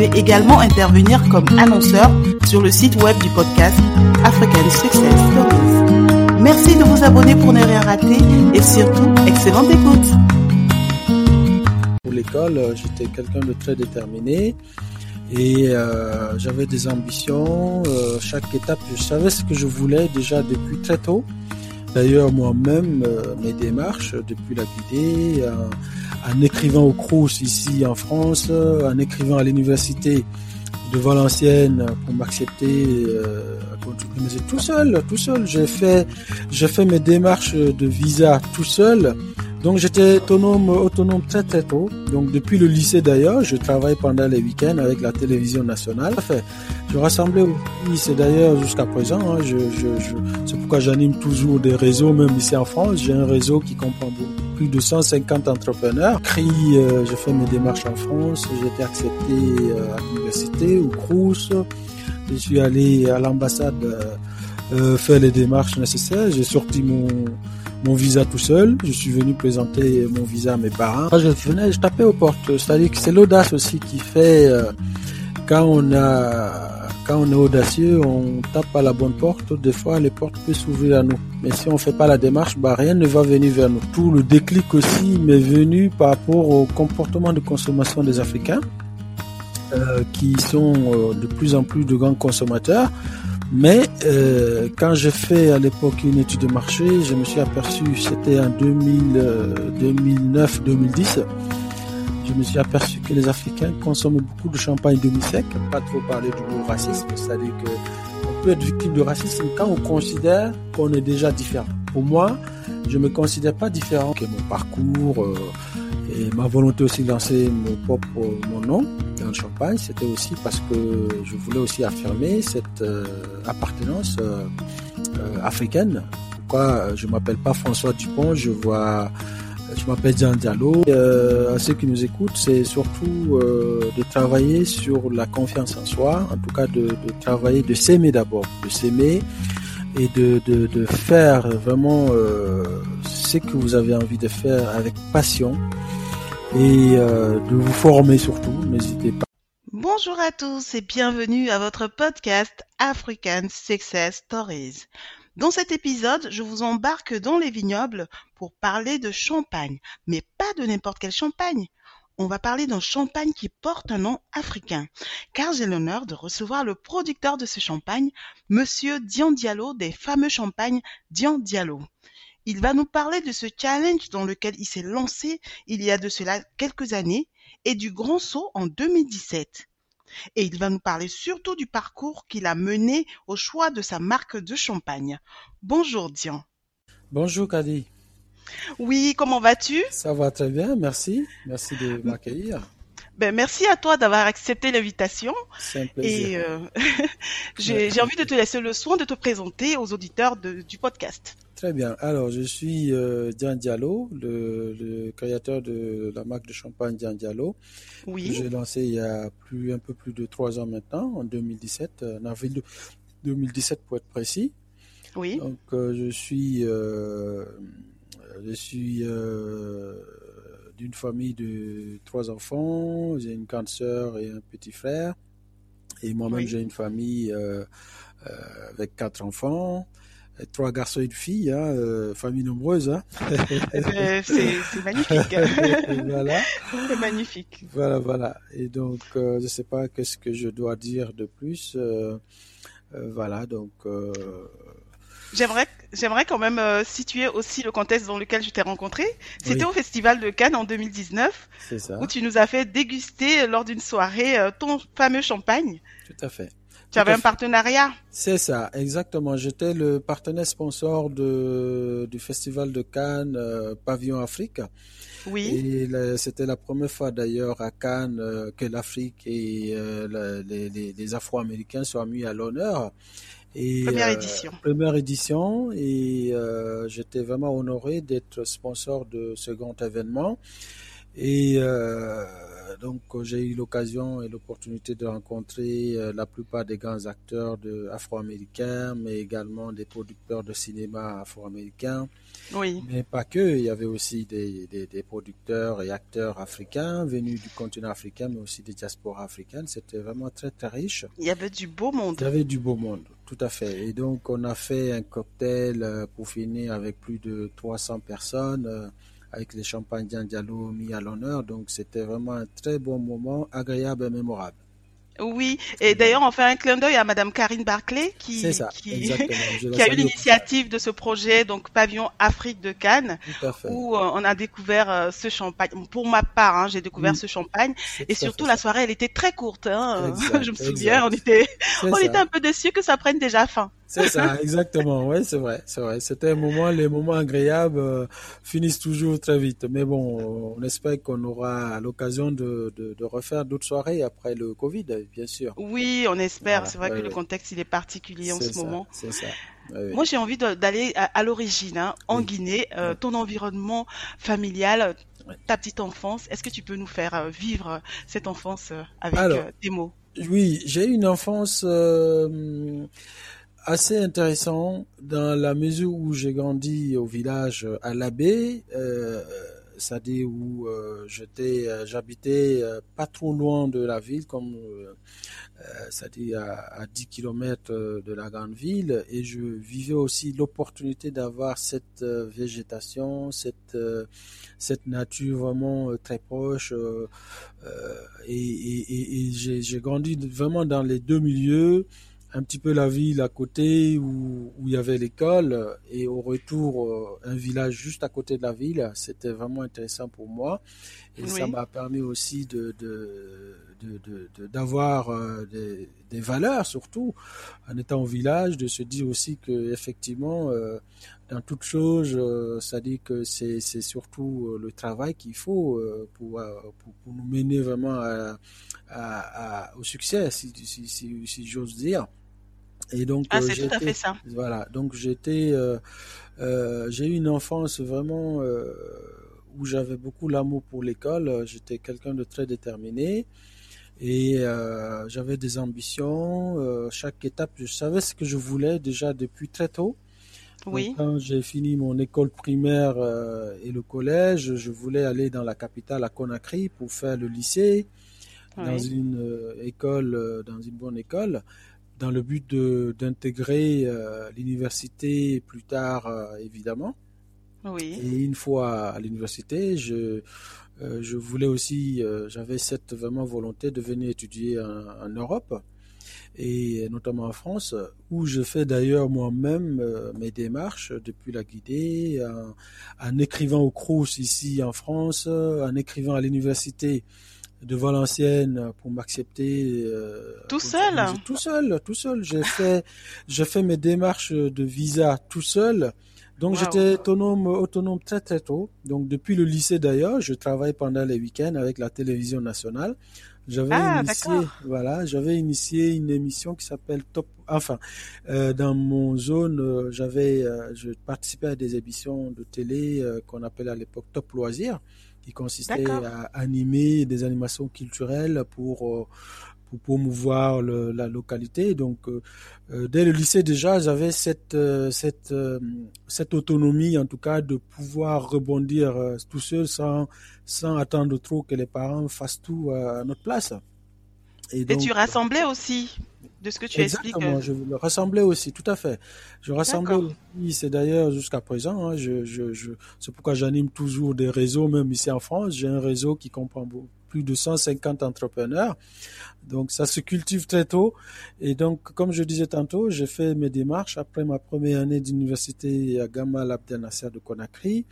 Également intervenir comme annonceur sur le site web du podcast African Success Stories. Merci de vous abonner pour ne rien rater et surtout, excellente écoute. Pour l'école, j'étais quelqu'un de très déterminé et euh, j'avais des ambitions. Euh, chaque étape, je savais ce que je voulais déjà depuis très tôt. D'ailleurs, moi-même, euh, mes démarches depuis la Guinée, en, écrivant au Crous ici en France, en écrivant à l'université de Valenciennes pour m'accepter euh, tout seul, tout seul. J'ai fait, j'ai fait mes démarches de visa tout seul. Donc j'étais autonome, autonome très très tôt. Donc depuis le lycée d'ailleurs, je travaille pendant les week-ends avec la télévision nationale. Enfin, je rassemblais lycée d'ailleurs jusqu'à présent. Hein. je, je, je, c'est pourquoi j'anime toujours des réseaux, même ici en France. J'ai un réseau qui comprend plus de 150 entrepreneurs. CRI, euh, je fais mes démarches en France. J'ai été accepté euh, à l'université, au Crous. Je suis allé à l'ambassade euh, euh faire les démarches nécessaires. J'ai sorti mon mon visa tout seul. Je suis venu présenter mon visa à mes parents. je venais, je tapais aux portes. C'est-à-dire que c'est l'audace aussi qui fait euh, quand on a quand on est audacieux, on tape à la bonne porte. Des fois, les portes peuvent s'ouvrir à nous. Mais si on fait pas la démarche, bah, rien ne va venir vers nous. Tout le déclic aussi m'est venu par rapport au comportement de consommation des Africains, euh, qui sont euh, de plus en plus de grands consommateurs. Mais euh, quand j'ai fait à l'époque une étude de marché, je me suis aperçu, c'était en 2009-2010, euh, je me suis aperçu que les Africains consomment beaucoup de champagne demi-sec, pas trop parler du mot racisme, c'est-à-dire que on peut être victime de racisme quand on considère qu'on est déjà différent. Pour moi, je me considère pas différent que mon parcours euh, et ma volonté aussi de lancer mon propre mon nom dans le champagne, c'était aussi parce que je voulais aussi affirmer cette euh, appartenance euh, africaine. Pourquoi je m'appelle pas François Dupont, je vois je m'appelle Jean Diallo. Euh, à ceux qui nous écoutent, c'est surtout euh, de travailler sur la confiance en soi, en tout cas de, travailler, de s'aimer d'abord, de s'aimer et de, faire vraiment euh, ce que vous avez envie de faire avec passion et euh, de vous former surtout, n'hésitez pas. Bonjour à tous et bienvenue à votre podcast African Success Stories. Dans cet épisode, je vous embarque dans les vignobles pour parler de champagne, mais pas de n'importe quel champagne. On va parler d'un champagne qui porte un nom africain, car j'ai l'honneur de recevoir le producteur de ce champagne, Monsieur Dian Diallo des fameux champagnes Dian Diallo. Il va nous parler de ce challenge dans lequel il s'est lancé il y a de cela quelques années et du grand saut en 2017. Et il va nous parler surtout du parcours qu'il a mené au choix de sa marque de champagne. Bonjour Dian. Bonjour Kadi. Oui, comment vas-tu? Ça va très bien, merci. Merci de m'accueillir. Ben, merci à toi d'avoir accepté l'invitation. C'est un plaisir. Et euh, j'ai envie de te laisser le soin de te présenter aux auditeurs de, du podcast. Très bien. Alors, je suis euh, Dian Diallo, le, le, créateur de la marque de champagne Dian Diallo. Oui. J'ai lancé il y a plus, un peu plus de trois ans maintenant, en 2017, en avril 2017 pour être précis. Oui. Donc, euh, je suis, euh, je suis euh, d'une famille de trois enfants. J'ai une grande sœur et un petit frère. Et moi-même, Oui. j'ai une famille euh, euh, avec quatre enfants. Trois garçons et une fille, hein, euh, famille nombreuse. Hein. Euh, c'est c'est magnifique. voilà, c'est magnifique. voilà, voilà. Et donc, euh, je sais pas qu'est-ce que je dois dire de plus. euh, voilà, donc. J'aimerais, j'aimerais quand même euh, situer aussi le contexte dans lequel je t'ai rencontré. C'était Oui. au Festival de Cannes en 2019, c'est ça. où tu nous as fait déguster lors d'une soirée euh, ton fameux champagne. Tout à fait. Tu avais un partenariat? C'est ça, exactement. J'étais le partenaire sponsor de, du Festival de Cannes euh, Pavillon Afrique. Oui. Et c'était la première fois d'ailleurs à Cannes euh, que l'Afrique et euh, les, les, les Afro-Américains soient mis à l'honneur. Et, première édition. première édition et j'étais vraiment honoré d'être sponsor de ce grand événement. Et donc j'ai eu l'occasion et l'opportunité de rencontrer euh, la plupart des grands acteurs de afro-américains, mais également des producteurs de cinéma afro-américains. Oui. Mais pas que, il y avait aussi des, des, des, producteurs et acteurs africains venus du continent africain, mais aussi des diasporas africaines. C'était vraiment très très riche. Il y avait du beau monde. Il y avait du beau monde, tout à fait. Et donc on a fait un cocktail euh, pour finir avec plus de 300 personnes euh, avec les champagnes Diallo mis à l'honneur. Donc c'était vraiment un très bon moment, agréable et mémorable. Oui, et d'ailleurs, on fait un clin d'œil à Madame Karine Barclay qui, qui, qui, a eu l'initiative de ce projet, donc Pavillon Afrique de Cannes, où euh, on a découvert euh, ce champagne. Pour ma part, hein, j'ai découvert ce champagne, et surtout la soirée, elle était très courte. Hein, je me souviens, on était, on était un peu déçus que ça prenne déjà fin. C'est ça, exactement. Oui, c'est vrai, c'est vrai. C'était un moment, les moments agréables euh, finissent toujours très vite. Mais bon, on espère qu'on aura l'occasion de, de, de, refaire d'autres soirées après le Covid, bien sûr. Oui, on espère. c'est vrai que le contexte il est particulier en ce moment. C'est ça. Moi, j'ai envie d'aller à, l'origine, hein, en Guinée, euh, ton environnement familial, ta petite enfance. Est-ce que tu peux nous faire euh, vivre cette enfance avec des mots? Oui, j'ai une enfance assez intéressant dans la mesure où j'ai grandi au village à l'abbé, euh, c'est-à-dire où euh, euh, j'habitais euh, pas trop loin de la ville, comme c'est-à-dire à, à, 10 km de la grande ville, et je vivais aussi l'opportunité d'avoir cette végétation, cette cette nature vraiment très proche, et j'ai grandi vraiment dans les deux milieux un petit peu la ville à côté où, où il y avait l'école. Et au retour euh, un village juste à côté de la ville. C'était vraiment intéressant pour moi. Et ça m'a permis aussi de, de d'avoir euh, des, des, valeurs surtout en étant au village de se dire aussi que effectivement euh, dans toute chose ça dit que c'est c'est surtout le travail qu'il faut pour, pour, pour nous mener vraiment à, à, au succès si si, si, si j'ose dire et donc, ah, euh, c'est tout à fait ça. Voilà, donc j'étais, euh, euh, j'ai eu une enfance vraiment euh, où j'avais beaucoup l'amour pour l'école. J'étais quelqu'un de très déterminé et euh, j'avais des ambitions. chaque étape, je savais ce que je voulais déjà depuis très tôt. Oui. quand j'ai fini mon école primaire et le collège, je voulais aller dans la capitale à Conakry pour faire le lycée, dans une école, dans une bonne école dans le but d'intégrer euh, l'université plus tard, euh, évidemment. Oui. Et une fois à l'université, je, euh, je voulais aussi, j'avais cette vraiment volonté de venir étudier en, en, Europe et notamment en France, où je fais d'ailleurs moi-même mes démarches depuis la Guinée, en, en écrivant au Crous ici en France, en écrivant à l'université de Valenciennes pour m'accepter. Euh, tout seul Tout seul, tout seul. J'ai fait, j'ai fait mes démarches de visa tout seul. Donc j'étais autonome, autonome très très tôt. Donc depuis le lycée d'ailleurs, je travaille pendant les week-ends avec la télévision nationale. J'avais ah, initié, voilà, j'avais initié une émission qui s'appelle Top. Enfin, euh, dans mon zone, euh, j'avais, euh, je participais à des émissions de télé euh, qu'on appelait à l'époque Top Loisirs qui consistait à animer des animations culturelles pour euh, pour promouvoir le, la localité. Donc, euh, euh, dès le lycée déjà, j'avais cette cette cette autonomie, en tout cas, de pouvoir rebondir tout seul sans sans attendre trop que les parents fassent tout à notre place. Et, donc, Et tu rassemblais aussi de ce que tu Exactement, expliques. je le rassemblais aussi, tout à fait. Je rassemblais aussi, c'est d'ailleurs jusqu'à présent, hein, je, je, je, c'est pourquoi j'anime toujours des réseaux, même ici en France. J'ai un réseau qui comprend plus de 150 entrepreneurs. Donc ça se cultive très tôt. Et donc, comme je disais tantôt, j'ai fait mes démarches après ma première année d'université à Gamal Abdel Nasser de Conakry.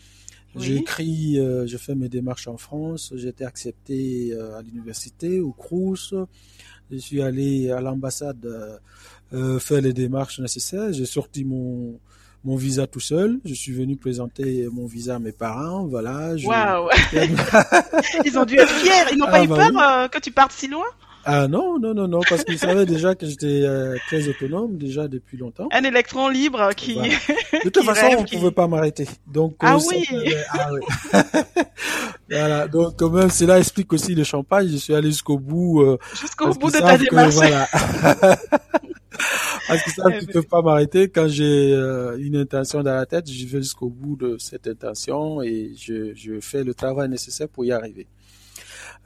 J'ai écrit, euh, je fais mes démarches en France. J'ai été accepté euh, à l'université, au Crous. Je suis allé à l'ambassade euh, euh, faire les démarches nécessaires. J'ai sorti mon mon visa tout seul. Je suis venu présenter mon visa à mes parents. Voilà. Je... Waouh Ils ont dû être fiers. Ils n'ont Ah, pas eu bah peur oui. euh, que tu partes si loin? Ah non, non, non, non, parce qu'ils savaient déjà que j'étais euh, très autonome déjà depuis longtemps. Un électron libre qui... Voilà. De toute Qui façon, rêve, on qui- pouvait pas m'arrêter. Donc Ah euh, ça oui. faisait- ah oui. voilà. Donc quand même, cela explique aussi le champagne. Je suis allé jusqu'au bout. euh, Jusqu'au bout de ta que, démarche. voilà. parce qu'ils savent Eh qu'ils peuvent pas m'arrêter quand j'ai euh, une intention dans la tête. Je vais jusqu'au bout de cette intention et je, je fais le travail nécessaire pour y arriver.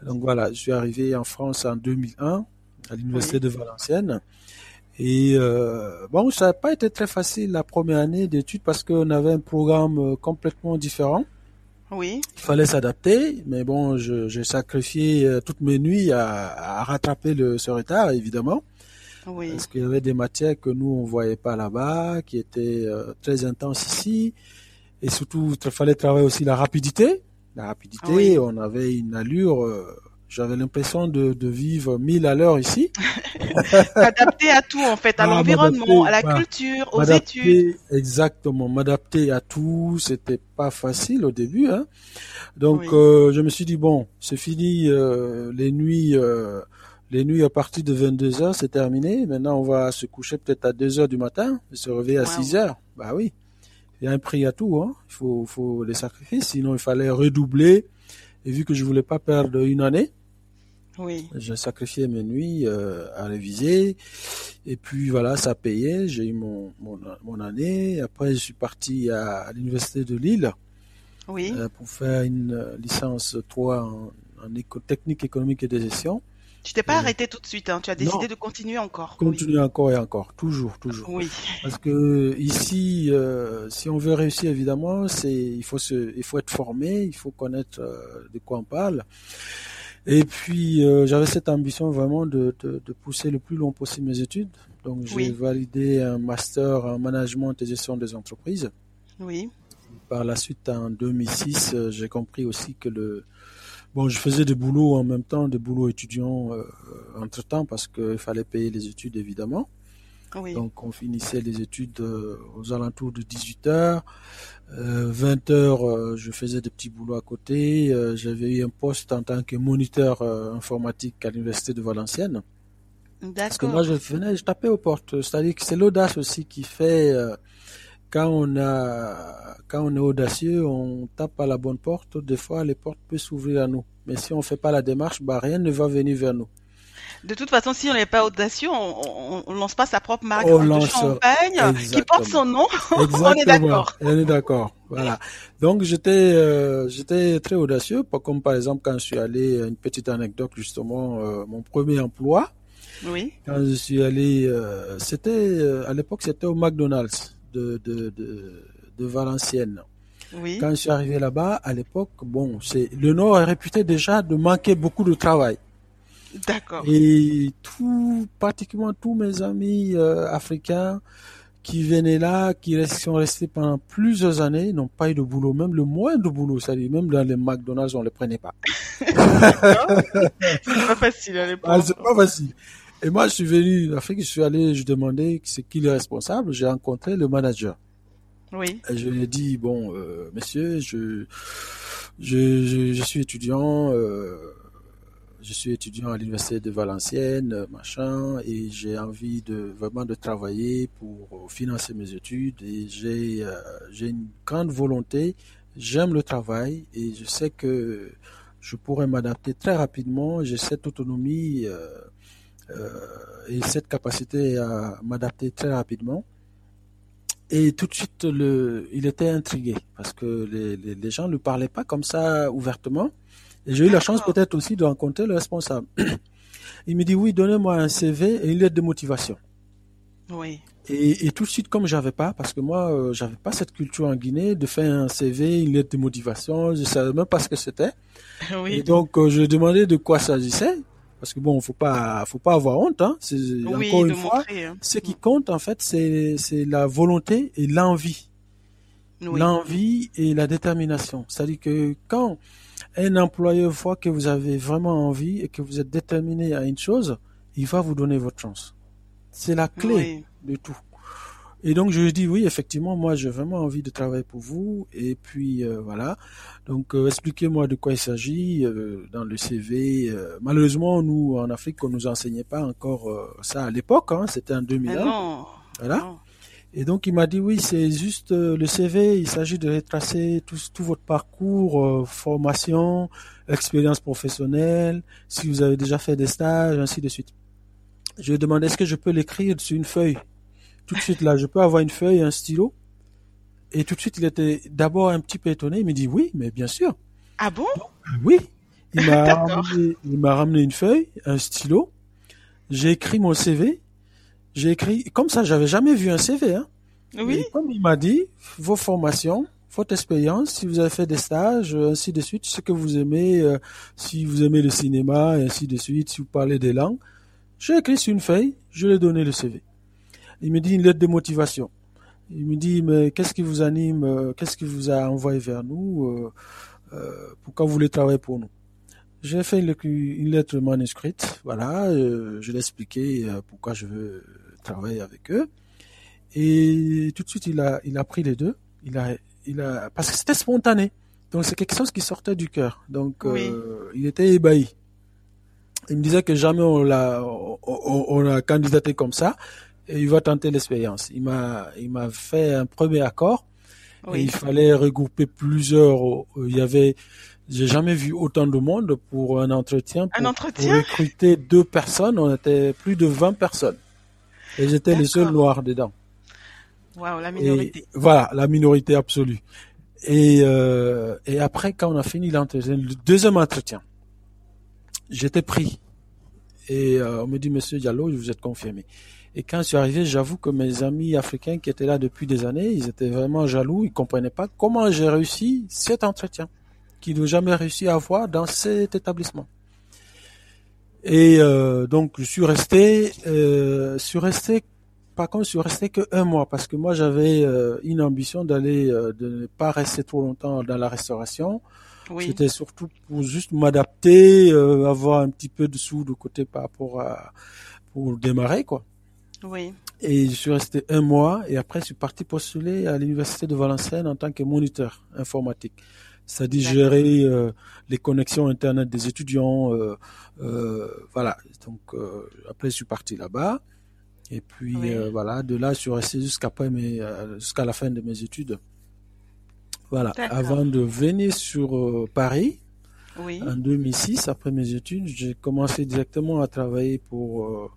Donc voilà, je suis arrivé en France en 2001 à l'université Oui. de Valenciennes. Et euh, bon, ça n'a pas été très facile la première année d'études parce qu'on avait un programme euh, complètement différent. Oui, Il fallait s'adapter, mais bon, j'ai sacrifié euh, toutes mes nuits à, à rattraper le, ce retard, évidemment, oui. parce qu'il y avait des matières que nous on voyait pas là-bas, qui étaient euh, très intenses ici, et surtout il fallait travailler aussi la rapidité. La rapidité, Oui. on avait une allure. euh, j'avais l'impression de, de vivre mille à l'heure ici. T'adapter à tout en fait, à Ah, l'environnement, à la culture, aux études. Exactement, m'adapter à tout, c'était pas facile au début. Hein. Donc, Oui. euh, je me suis dit bon, c'est fini euh, les nuits, euh, les nuits à partir de 22 heures, c'est terminé. Maintenant, on va se coucher peut-être à 2 heures du matin et se réveiller à Wow. 6 heures. Bah oui, il y a un prix à tout. Hein. Il faut, faut les sacrifices. Sinon, il fallait redoubler. Et vu que je voulais pas perdre une année, Oui, j'ai sacrifié mes nuits euh, à réviser. Et puis voilà, ça payait. J'ai eu mon, mon, mon année. Après, je suis parti à, à l'université de Lille oui. euh, pour faire une euh, licence 3 en, en éco technique économique et de gestion. Tu t'es pas euh, arrêté tout de suite, hein. tu as décidé non. de continuer encore. Continue encore et encore, toujours, toujours. Oui, Parce que ici, euh, si on veut réussir, évidemment, c'est il faut se, il faut être formé, il faut connaître euh, de quoi on parle. Et puis, euh, j'avais cette ambition vraiment de, de, de pousser le plus long possible mes études. Donc, j'ai Oui. validé un master en management et gestion des entreprises. oui, Par la suite, en 2006, euh, j'ai compris aussi que le bon, je faisais des boulots en même temps, des boulots étudiants euh, entre temps parce qu'il fallait payer les études évidemment. oui. Donc on finissait les études euh, aux alentours de 18 heures. Euh, 20 heures, euh, je faisais des petits boulots à côté. J'avais eu un poste en tant que moniteur informatique à l'université de Valenciennes. Parce que moi, je venais, je tapais aux portes. C'est-à-dire que c'est l'audace aussi qui fait quand on a, quand on est audacieux, on tape à la bonne porte. Des fois, les portes peuvent s'ouvrir à nous. Mais si on fait pas la démarche, bah rien ne va venir vers nous. De toute façon, si on n'est pas audacieux, on, on lance pas sa propre marque On de lance- champagne qui porte son nom. On est d'accord. On est d'accord. Voilà. Donc j'étais euh, j'étais très audacieux, comme par exemple quand je suis allé une petite anecdote justement euh, mon premier emploi Oui, quand je suis allé euh, c'était euh, à l'époque c'était au McDonald's de de de, de Valenciennes. oui. Quand je suis arrivé là-bas à l'époque bon c'est le Nord est réputé déjà de manquer beaucoup de travail. D'accord. Et tout, pratiquement tous mes amis euh, africains qui venaient là, qui sont restés pendant plusieurs années, n'ont pas eu de boulot, même le moins de boulot, c'est-à-dire même dans les McDonald's, on les prenait pas. C'est pas facile à l'époque. Ah, c'est pas facile. Et moi, je suis venu en Afrique, je suis allé, je demandais c'est qui le responsable, j'ai rencontré le manager. Oui, Et je lui ai dit, bon, euh, monsieur, je, je, je, je suis étudiant, euh, je suis étudiant à l'université de Valenciennes, machin, et j'ai envie de vraiment de travailler pour financer mes études, et j'ai, euh, j'ai une grande volonté, j'aime le travail, et je sais que je pourrais m'adapter très rapidement, j'ai cette autonomie euh, et cette capacité à m'adapter très rapidement. Et tout de suite, le, il était intrigué parce que les, les, les gens ne parlaient pas comme ça ouvertement. Et j'ai eu la chance peut-être aussi de rencontrer le responsable. Il me dit oui, donnez-moi un CV et une lettre de motivation. oui, Et, et tout de suite, comme j'avais pas, parce que moi, euh, j'avais pas cette culture en Guinée de faire un CV, une lettre de motivation, je savais même pas ce que c'était. Et oui. donc, euh, je demandais de quoi s'agissait, parce que bon, faut pas, faut pas avoir honte, hein. C'est Oui, encore une fois, montrer. hein. ce qui compte en fait, c'est c'est la volonté et l'envie. l'envie et la détermination. C'est-à-dire que quand un employeur voit que vous avez vraiment envie et que vous êtes déterminé à une chose, il va vous donner votre chance. C'est la clé de tout. Et donc je lui dis oui, effectivement, moi j'ai vraiment envie de travailler pour vous. Et puis euh, voilà. Donc euh, expliquez-moi de quoi il s'agit euh, dans le CV. malheureusement, nous en Afrique, on nous enseignait pas encore ça à l'époque. Hein, C'était en 2001. non. Voilà. Et donc il m'a dit oui, c'est juste le CV. Il s'agit de retracer tout, tout votre parcours, formation, expérience professionnelle, si vous avez déjà fait des stages, ainsi de suite. Je lui ai demandé est-ce que je peux l'écrire sur une feuille? Tout de suite là, je peux avoir une feuille et un stylo. Et tout de suite, il était d'abord un petit peu étonné. Il me dit oui, mais bien sûr. Ah bon? Oui. Il m'a ramené, une feuille, un stylo. J'ai écrit mon CV. J'ai écrit comme ça. J'avais jamais vu un CV. Hein. Oui. Et comme il m'a dit, vos formations, votre expérience, si vous avez fait des stages, ainsi de suite, ce que vous aimez, euh, si vous aimez le cinéma, et ainsi de suite, si vous parlez des langues. J'ai écrit sur une feuille. Je lui ai donné le CV. Il me dit une lettre de motivation. Il me dit, mais qu'est-ce qui vous anime, euh, qu'est-ce qui vous a envoyé vers nous, euh, euh, pourquoi vous voulez travailler pour nous? J'ai fait une, lettre manuscrite, voilà, je l'ai expliqué pourquoi je veux travailler avec eux. Et tout de suite, il a, il a pris les deux. Il a, il a, parce que c'était spontané. Donc c'est quelque chose qui sortait du cœur. Donc il était ébahi. Il me disait que jamais on l'a, on, on a candidaté comme ça et il va tenter l'expérience. Il m'a, il m'a fait un premier accord. il fallait regrouper plusieurs. Euh, il y avait, j'ai jamais vu autant de monde pour un entretien. Pour, un entretien? recruter deux personnes. On était plus de 20 personnes. Et j'étais les seuls noirs dedans. Waouh, la minorité. voilà, la minorité absolue. Et, euh, et après, quand on a fini l'entretien, le deuxième entretien, j'étais pris. Et euh, on me dit, Monsieur Diallo, vous êtes confirmé. Et quand je suis arrivé, j'avoue que mes amis africains qui étaient là depuis des années, ils étaient vraiment jaloux, ils comprenaient pas comment j'ai réussi cet entretien qu'ils n'ont jamais réussi à avoir dans cet établissement. Et euh, donc je suis resté, euh, je suis resté, par contre je suis resté que un mois parce que moi j'avais euh, une ambition d'aller, euh, de ne pas rester trop longtemps dans la restauration. Oui. C'était surtout pour juste m'adapter, euh, avoir un petit peu de sous de côté par rapport à pour démarrer quoi. Oui. Et je suis resté un mois et après je suis parti postuler à l'université de Valenciennes en tant que moniteur informatique. C'est-à-dire gérer euh, les connexions internet des étudiants. Euh, euh, voilà. Donc après je suis parti là-bas. Et puis voilà, de là je suis resté jusqu'à la fin de mes études. Voilà. Avant de venir sur Paris. Oui. En 2006, après mes études, j'ai commencé directement à travailler pour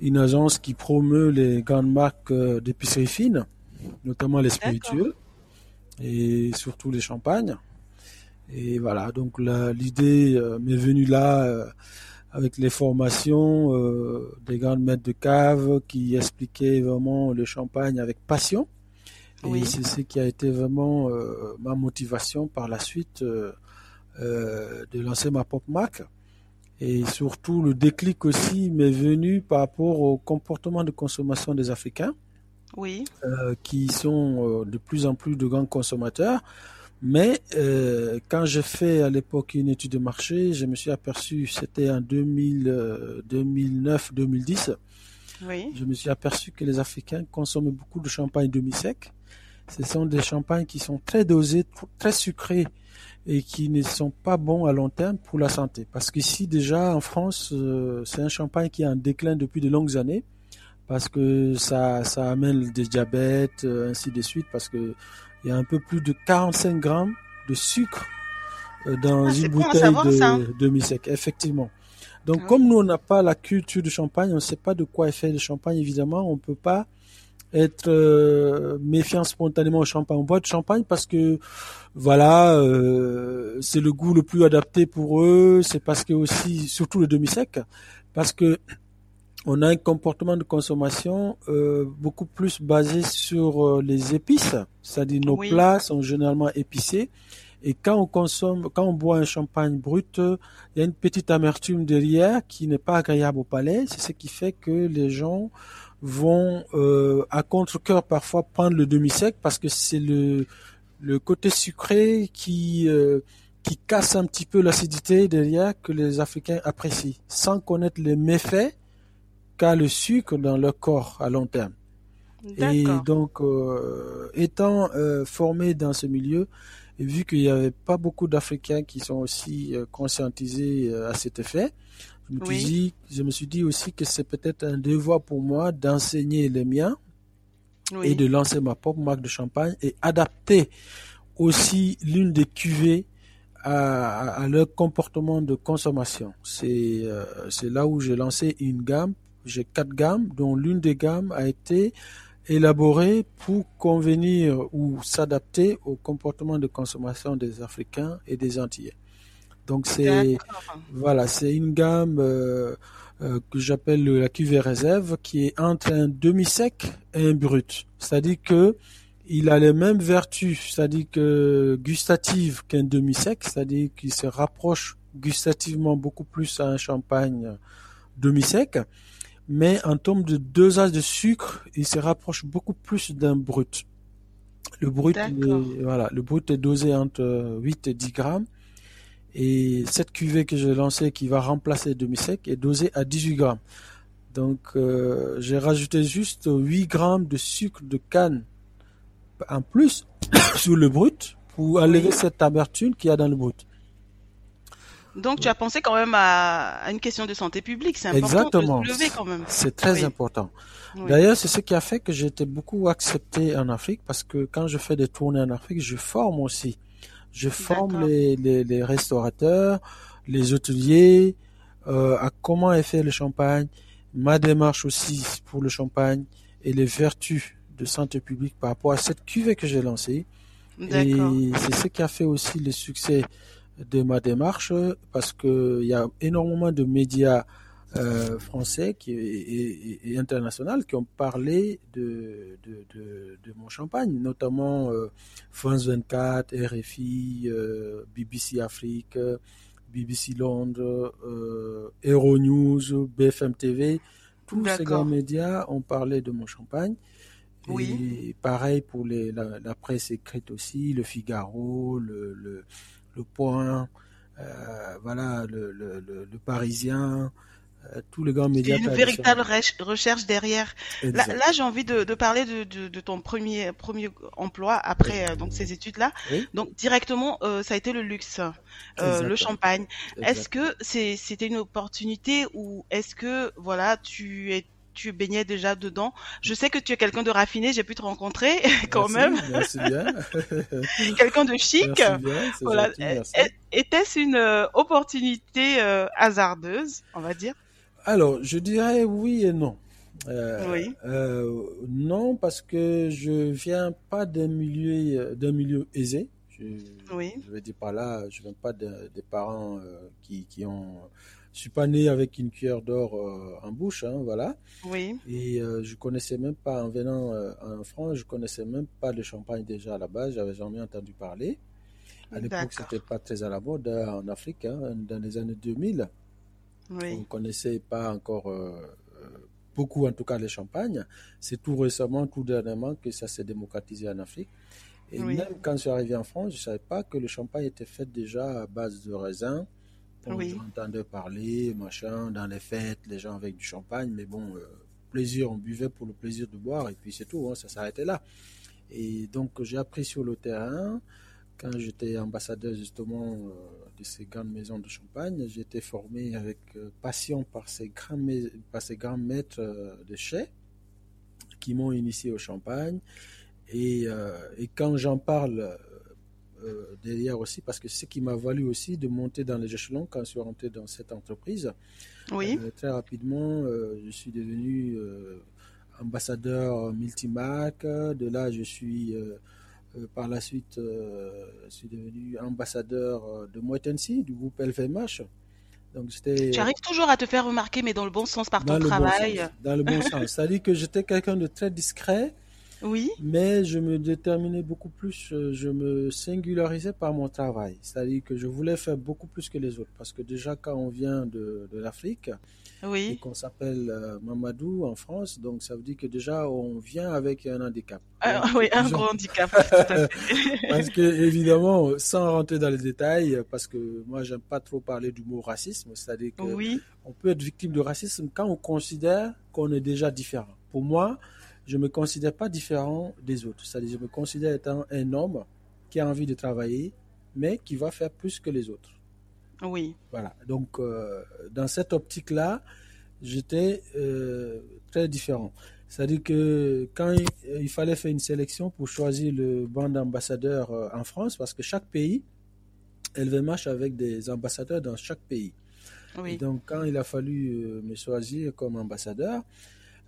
une agence qui promeut les grandes marques euh, d'épicerie fine, notamment les spiritueux et surtout les champagnes. Et voilà, donc l'idée euh, m'est venue là euh, avec les formations des grandes maîtres de cave qui expliquaient vraiment le champagne avec passion. Et c'est ce qui a été vraiment ma motivation par la suite de lancer ma pop marque. Et surtout, le déclic aussi m'est venu par rapport au comportement de consommation des Africains, oui. euh, qui sont euh, de plus en plus de grands consommateurs. Mais euh, quand j'ai fait à l'époque une étude de marché, je me suis aperçu, c'était en 2009-2010, oui. je me suis aperçu que les Africains consomment beaucoup de champagne demi-sec. Ce sont des champagnes qui sont très dosés, très sucrés et qui ne sont pas bons à long terme pour la santé. Parce qu'ici déjà en France, euh, c'est un champagne qui est en déclin depuis de longues années parce que ça, ça amène des diabètes, euh, ainsi de suite, parce que il y a un peu plus de 45 grammes de sucre euh, dans Ah, une bouteille savoir, ça. de demi-sec, effectivement. Donc Ah comme oui. nous on n'a pas la culture du champagne, on ne sait pas de quoi est fait le champagne, évidemment, on peut pas être euh, méfiant spontanément au champagne. On boit du champagne parce que voilà, euh, c'est le goût le plus adapté pour eux. C'est parce que aussi, surtout le demi-sec, parce que on a un comportement de consommation euh, beaucoup plus basé sur euh, les épices, c'est-à-dire nos Oui. plats sont généralement épicés. Et quand on consomme, quand on boit un champagne brut, il y a une petite amertume derrière qui n'est pas agréable au palais. C'est ce qui fait que les gens vont euh, à contre-cœur parfois prendre le demi-sec parce que c'est le le côté sucré qui qui casse un petit peu l'acidité derrière que les Africains apprécient, sans connaître les méfaits qu'a le sucre dans leur corps à long terme. Et donc, euh, étant euh, formé dans ce milieu, et vu qu'il n'y avait pas beaucoup d'Africains qui sont aussi euh, conscientisés à cet effet, je me, suis dit, je me suis dit aussi que c'est peut-être un devoir pour moi d'enseigner les miens et de lancer ma propre marque de champagne et adapter aussi l'une des cuvées à, leur comportement de consommation. C'est c'est là où j'ai lancé une gamme. J'ai quatre gammes, dont l'une des gammes a été élaboré pour convenir ou s'adapter au comportement de consommation des Africains et des Antillais. Donc c'est voilà, c'est une gamme euh, euh, que j'appelle la cuvée réserve qui est entre un demi-sec et un brut. C'est-à-dire que il a les mêmes vertus, c'est-à-dire que gustatives qu'un demi-sec, c'est-à-dire qu'il se rapproche gustativement beaucoup plus à un champagne demi-sec mais en termes de dosage de sucre, il se rapproche beaucoup plus d'un brut. Le brut, est, voilà, le brut est dosé entre 8 et 10 grammes. Et cette cuvée que j'ai lancée qui va remplacer demi-sec est dosée à 18 grammes. Donc euh, j'ai rajouté juste 8 grammes de sucre de canne en plus sur le brut pour enlever cette amertume qu'il y a dans le brut. Donc tu as pensé quand même à, une question de santé publique, c'est important de se lever quand même. C'est très important. D'ailleurs, c'est ce qui a fait que j'ai été beaucoup accepté en Afrique parce que quand je fais des tournées en Afrique, je forme aussi. Je forme les, les, restaurateurs, les hôteliers euh, à comment est fait le champagne, ma démarche aussi pour le champagne et les vertus de santé publique par rapport à cette cuvée que j'ai lancée. Et c'est ce qui a fait aussi le succès de ma démarche parce que il y a énormément de médias euh, français qui, et, internationaux qui ont parlé de, de, de, mon champagne, notamment euh, France 24, RFI, euh, BBC Afrique, BBC Londres, Euronews, BFM TV. Tous ces grands médias ont parlé de mon champagne. Et pareil pour les, la, presse écrite aussi, le Figaro, le, le le Point, euh, voilà, le, le, le, Parisien, euh, tous les grands médias. une véritable recherche derrière. Là, j'ai envie de, de parler de, de, de, ton premier premier emploi après euh, donc ces études là. Donc directement, ça a été le luxe, le champagne. Est-ce que c'était une opportunité ou est-ce que voilà tu es tu baignais déjà dedans? Je sais que tu es quelqu'un de raffiné, j'ai pu te rencontrer quand même. Merci bien. quelqu'un de chic. voilà. Était-ce une euh, opportunité euh, hasardeuse, on va dire? Alors, je dirais oui et non. Euh, oui. non, parce que je viens pas d'un milieu d'un milieu aisé. Je, oui. Je vais dire par là, je viens pas des parents qui, qui ont je suis pas né avec une cuillère d'or euh, en bouche, hein, voilà. Oui. Et euh, je connaissais même pas, en venant euh, en France, je connaissais même pas le champagne déjà à la base, j'avais jamais entendu parler. À l'époque, c'était pas très à la mode en Afrique, hein, dans les années 2000. Oui. On connaissait pas encore beaucoup, en tout cas, le champagne. C'est tout récemment, tout dernièrement, que ça s'est démocratisé en Afrique. Et même quand je suis arrivé en France, je savais pas que le champagne était fait déjà à base de raisin, on entendait parler, machin, dans les fêtes, les gens avec du champagne, mais bon, euh, plaisir, on buvait pour le plaisir de boire, et puis c'est tout, hein, ça s'arrêtait là. Et donc j'ai appris sur le terrain, quand j'étais ambassadeur justement euh, de ces grandes maisons de champagne, j'ai été formé avec euh, passion par ces grands, par ces grands maîtres de chais qui m'ont initié au champagne. Et, et quand j'en parle euh, derrière aussi, parce que c'est ce qui m'a valu aussi de monter dans les échelons quand je suis rentré dans cette entreprise. Oui. Euh, très rapidement, euh, je suis devenu ambassadeur multimarque. De là, je suis par la suite, je suis devenu ambassadeur de Moitensi, du groupe LVMH. Donc tu arrives toujours à te faire remarquer, mais dans le bon sens par ton travail. dans le bon sens. C'est-à-dire que j'étais quelqu'un de très discret Oui. Mais je me déterminais beaucoup plus, euh, je me singularisais par mon travail. C'est-à-dire que je voulais faire beaucoup plus que les autres. Parce que déjà, quand on vient de, de l'Afrique, oui. et qu'on s'appelle euh, Mamadou en France, donc ça veut dire que déjà, on vient avec un handicap. Ah, Donc, oui, un gros handicap. tout à fait. parce que évidemment, sans rentrer dans les détails, parce que moi j'aime pas trop parler du mot racisme, c'est-à-dire que oui. on peut être victime de racisme quand on considère qu'on est déjà différent. Pour moi, je me considère pas différent des autres, c'est-à-dire je me considère étant un homme qui a envie de travailler, mais qui va faire plus que les autres. Oui. Voilà. Donc, euh, dans cette optique-là, j'étais euh, très différent. C'est-à-dire que quand il, il fallait faire une sélection pour choisir le banc d'ambassadeurs euh, en France, parce que chaque pays, LVMH avec des ambassadeurs dans chaque pays. Et Oui. donc, quand il a fallu euh, me choisir comme ambassadeur,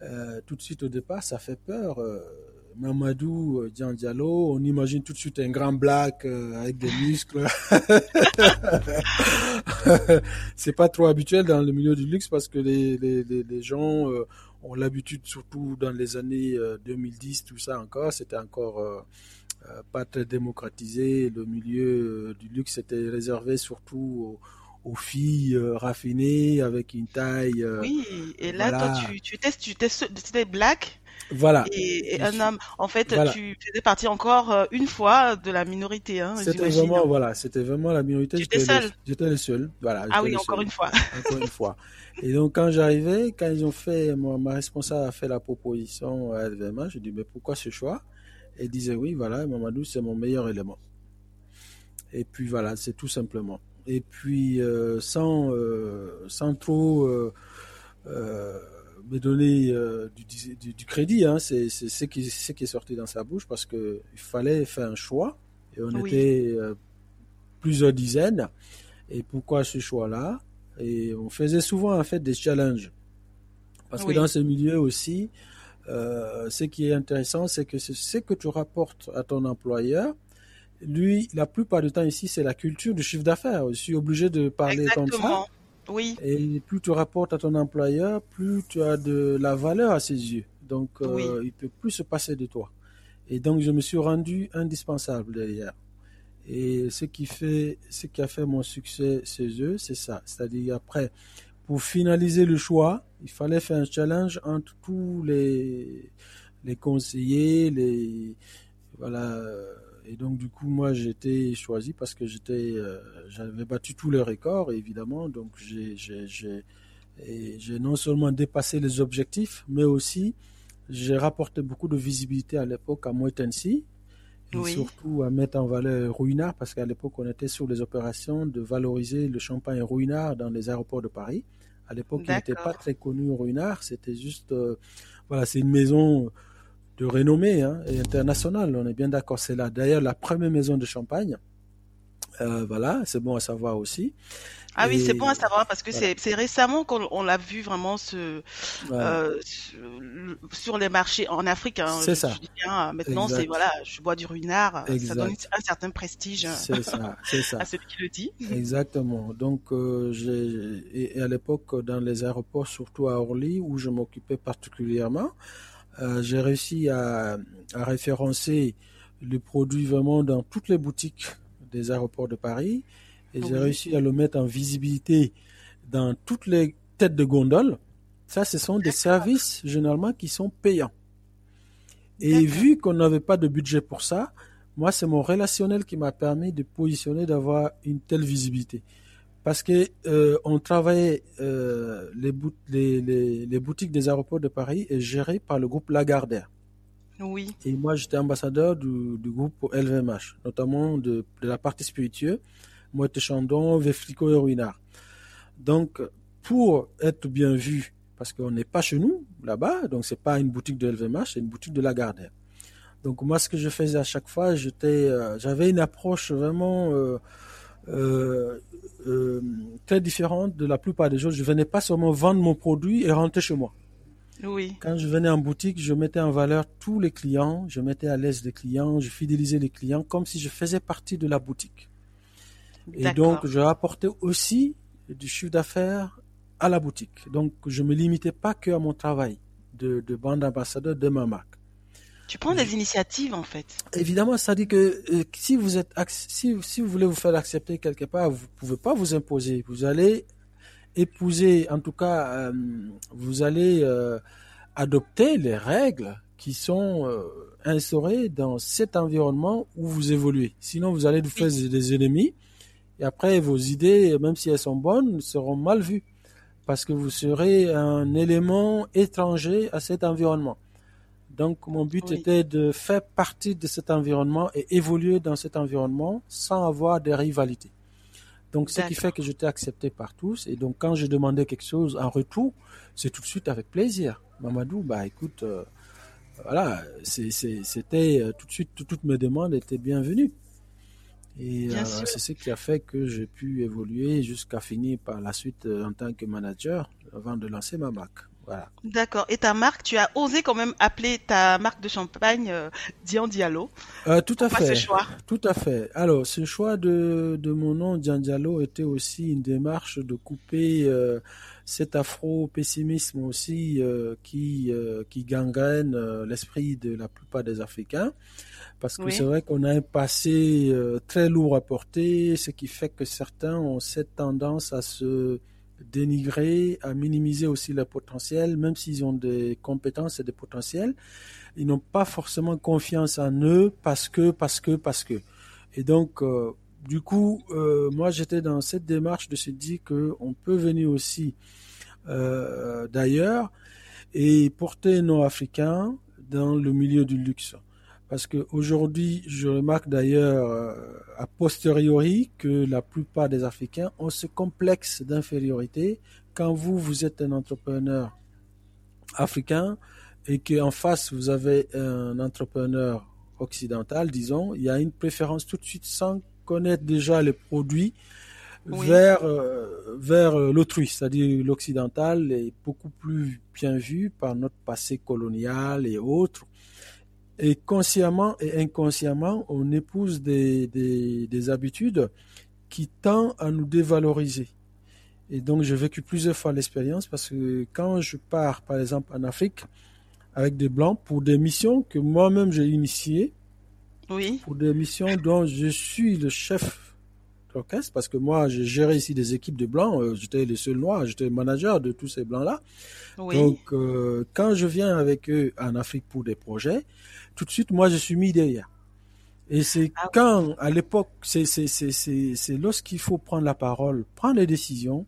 euh, tout de suite au départ, ça fait peur. Euh, Mamadou euh, Diallo, on imagine tout de suite un grand black avec des muscles. C'est pas trop habituel dans le milieu du luxe parce que les, les, les, gens ont l'habitude, surtout dans les années euh, 2010, tout ça encore, c'était encore pas très démocratisé. Le milieu du luxe était réservé surtout aux, aux filles euh, raffinées avec une taille. euh, Oui. Et là, voilà. toi, tu, tu étais, tu tu étais black Voilà. et, un homme. En fait, Voilà. tu faisais partie encore euh, une fois de la minorité, hein, C'était vraiment, voilà, c'était vraiment la minorité. Tu étais J'étais le- seul J'étais le seul. Voilà. Ah oui, encore seul. une fois. encore une fois. Et donc, quand j'arrivais, quand ils ont fait, ma, ma responsable a fait la proposition à LVMH, je dis, mais pourquoi ce choix? Elle disait, oui, voilà, Mamadou, c'est mon meilleur élément. Et puis voilà, c'est tout simplement. Et puis, euh, sans, euh, sans trop euh, me donner du, du, du crédit, hein, c'est c'est ce qui, est sorti dans sa bouche parce que il fallait faire un choix. Et on Oui. était plusieurs dizaines. Et pourquoi ce choix-là? Et on faisait souvent en fait des challenges. Parce Oui. que dans ce milieu aussi, euh, ce qui est intéressant, c'est que ce que tu rapportes à ton employeur. Lui, la plupart du temps ici, c'est la culture du chiffre d'affaires. Je suis obligé de parler comme ça. Exactement. Oui. Et plus tu rapportes à ton employeur, plus tu as de la valeur à ses yeux. Donc, euh, Oui. il peut plus se passer de toi. Et donc, je me suis rendu indispensable derrière. Et ce qui fait, ce qui a fait mon succès chez eux, c'est ça. C'est-à-dire après, pour finaliser le choix, il fallait faire un challenge entre tous les les conseillers, les voilà. Et donc du coup, moi, j'ai été choisi parce que j'étais, euh, j'avais battu tous les records, évidemment. Donc j'ai non seulement dépassé les objectifs, mais aussi j'ai rapporté beaucoup de visibilité à l'époque à Moitensi et Oui. surtout à mettre en valeur Ruinard parce qu'à l'époque on était sur les opérations de valoriser le champagne Ruinard dans les aéroports de Paris. À l'époque, il n'était pas très connu Ruinard, c'était juste euh, voilà, c'est une maison de renommée hein, et internationale, on est bien d'accord, c'est là d'ailleurs la première maison de champagne. Euh, voilà, c'est bon à savoir aussi. Ah oui, c'est bon à savoir parce que voilà. c'est récemment qu'on on l'a vu vraiment se voilà. euh, sur, le- sur les marchés en Afrique. Hein, C'est ça. dis euh, maintenant, c'est voilà, je bois du ruinard, ça donne un certain prestige ça, à celui qui le dit. Exactement. Donc, euh, et à l'époque dans les aéroports, surtout à Orly, où je m'occupais particulièrement, euh, j'ai réussi à, à référencer le produit vraiment dans toutes les boutiques des aéroports de Paris, et j'ai Oui. réussi à le mettre en visibilité dans toutes les têtes de gondole. Ça, ce sont des services généralement qui sont payants. Et vu qu'on n'avait pas de budget pour ça, moi, c'est mon relationnel qui m'a permis de positionner, d'avoir une telle visibilité. Parce que euh, on travaillait euh, les, bout- les, les, les boutiques des aéroports de Paris est gérées par le groupe Lagardère. Oui, Et moi, j'étais ambassadeur du, du groupe LVMH, notamment de, de la partie spiritueuse, Moët Chandon, Veflico et Ruinard. Donc, pour être bien vu, parce qu'on n'est pas chez nous, là-bas, donc c'est pas une boutique de LVMH, c'est une boutique de Lagardère. Donc moi, ce que je faisais à chaque fois, j'étais, euh, j'avais une approche vraiment euh, très différente de la plupart des autres. Je venais pas seulement vendre mon produit et rentrer chez moi. oui, Quand je venais en boutique, je mettais en valeur tous les clients, je mettais à l'aise les clients, je fidélisais les clients comme si je faisais partie de la boutique. Et donc, je rapportais aussi du chiffre d'affaires à la boutique. Donc, je me limitais pas que à mon travail de, de bande ambassadeur de ma marque. Tu prends des initiatives en fait. Évidemment, ça dit que euh, si vous êtes si, si vous voulez vous faire accepter quelque part, vous pouvez pas vous imposer. Vous allez épouser, en tout cas, euh, vous allez euh, adopter les règles qui sont instaurées dans cet environnement où vous évoluez. Sinon, vous allez vous faire des ennemis et après vos idées, même si elles sont bonnes, seront mal vues parce que vous serez un élément étranger à cet environnement. Donc mon but était de faire partie de cet environnement et évoluer dans cet environnement sans avoir des rivalités. Donc ce qui fait que j'étais accepté par tous et donc quand je demandais quelque chose en retour, c'est tout de suite avec plaisir. Mamadou, bah écoute, euh, voilà, c'était euh, tout de suite toutes mes demandes étaient bienvenues. Et euh, c'est ce qui a fait que j'ai pu évoluer jusqu'à finir par la suite en tant que manager avant de lancer ma marque. D'accord. Et ta marque, tu as osé quand même appeler ta marque de champagne euh, Dian Diallo. Euh, tout à fait. ce choix Tout à fait. Alors, ce choix de, de mon nom Dian Diallo était aussi une démarche de couper euh, cet afro-pessimisme aussi euh, qui qui gangrène l'esprit de la plupart des Africains. Parce que c'est vrai qu'on a un passé très lourd à porter, ce qui fait que certains ont cette tendance à se dénigrer, à minimiser aussi leur potentiel, même s'ils ont des compétences et des potentiels. Ils n'ont pas forcément confiance en eux parce que, parce que, parce que. Et donc, euh, du coup, euh, moi, j'étais dans cette démarche de se dire que on peut venir aussi euh, d'ailleurs et porter nos Africains dans le milieu du luxe. Parce qu'aujourd'hui, je remarque d'ailleurs euh, a posteriori que la plupart des Africains ont ce complexe d'infériorité. Quand vous, vous êtes un entrepreneur africain et qu'en face, vous avez un entrepreneur occidental, disons, il y a une préférence tout de suite sans connaître déjà les produits vers, euh, vers l'autrui, c'est-à-dire l'occidental est beaucoup plus bien vu par notre passé colonial et autres et consciemment et inconsciemment, on épouse des, des, des, habitudes qui tendent à nous dévaloriser. Et donc, j'ai vécu plusieurs fois l'expérience parce que quand je pars, par exemple, en Afrique, avec des Blancs, pour des missions que moi-même j'ai initiées, oui. pour des missions dont je suis le chef d'orchestre, parce que moi, j'ai géré ici des équipes de Blancs, euh, j'étais le seul noir, j'étais le manager de tous ces Blancs-là. Oui. Donc, euh, quand je viens avec eux en Afrique pour des projets, tout de suite, moi, je suis mis derrière. Et c'est ah quand, à l'époque, c'est, c'est, c'est, c'est, lorsqu'il faut prendre la parole, prendre les décisions,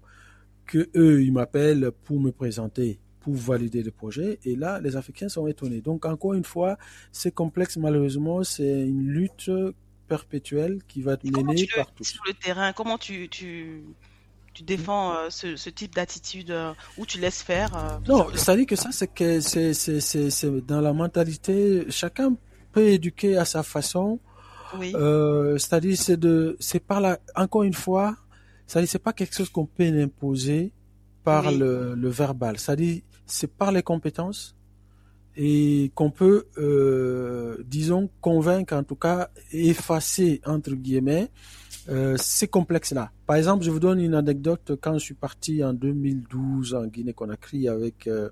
que eux, ils m'appellent pour me présenter, pour valider le projet. Et là, les Africains sont étonnés. Donc, encore une fois, c'est complexe, malheureusement, c'est une lutte perpétuelle qui va être menée par tous. Sur le terrain, comment tu, tu, tu défends euh, ce, ce, type d'attitude euh, où tu laisses faire euh, Non, ça dit que ça, c'est que c'est, c'est, c'est, c'est dans la mentalité, chacun peut éduquer à sa façon. Oui. c'est-à-dire, c'est de, c'est par la, encore une fois, c'est-à-dire, c'est pas quelque chose qu'on peut imposer par le, le verbal. C'est-à-dire, c'est par les compétences et qu'on peut, euh, disons, convaincre, en tout cas, effacer, entre guillemets, euh, ces complexes-là. Par exemple, je vous donne une anecdote. Quand je suis parti en 2012 en Guinée-Conakry avec euh,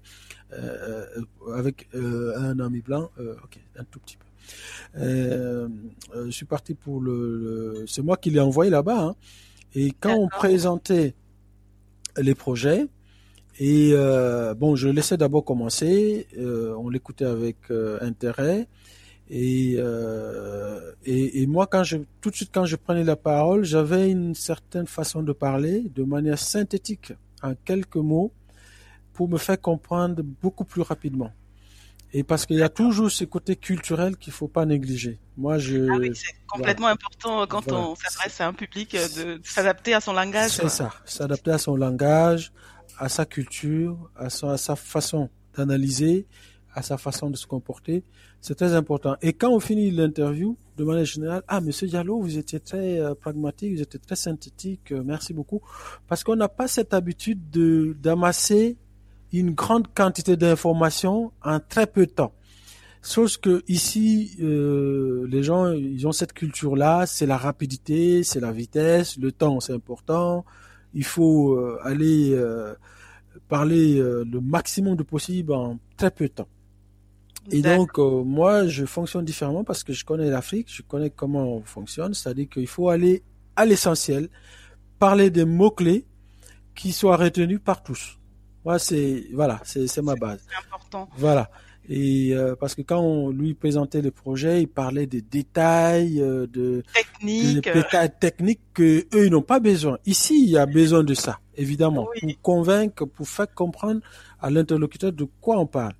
euh, avec euh, un ami blanc, euh, ok, un tout petit peu. je suis parti pour le, le c'est moi qui l'ai envoyé là-bas. Hein. Et quand on présentait les projets, et euh, bon, je laissais d'abord commencer. Euh, on l'écoutait avec euh, intérêt. Et, euh, et, et moi, quand je tout de suite quand je prenais la parole, j'avais une certaine façon de parler, de manière synthétique, en quelques mots, pour me faire comprendre beaucoup plus rapidement. Et parce qu'il y a toujours ce côté culturel qu'il faut pas négliger. Moi, je. Ah oui, c'est complètement voilà. important quand voilà. on s'adresse à un public de s'adapter à son langage. C'est ça, s'adapter à son langage, à sa culture, à sa, façon d'analyser, à sa façon de se comporter. C'est très important. Et quand on finit l'interview, de manière générale, ah, monsieur Diallo, vous étiez très euh, pragmatique, vous étiez très synthétique, euh, merci beaucoup. Parce qu'on n'a pas cette habitude de, d'amasser une grande quantité d'informations en très peu de temps. Sauf que ici, euh, les gens, ils ont cette culture-là, c'est la rapidité, c'est la vitesse, le temps, c'est important. Il faut euh, aller euh, parler euh, le maximum de possible en très peu de temps. Et donc, moi, je fonctionne différemment parce que je connais l'Afrique, je connais comment on fonctionne, c'est-à-dire qu'il faut aller à l'essentiel, parler des mots-clés qui soient retenus par tous. Moi, c'est voilà, c'est ma base. C'est important. Voilà. Et euh, parce que quand on lui présentait le projet, il parlait des détails, euh, de techniques, des détails techniques que eux ils n'ont pas besoin. Ici, il y a besoin de ça, évidemment, pour convaincre, pour faire comprendre à l'interlocuteur de quoi on parle.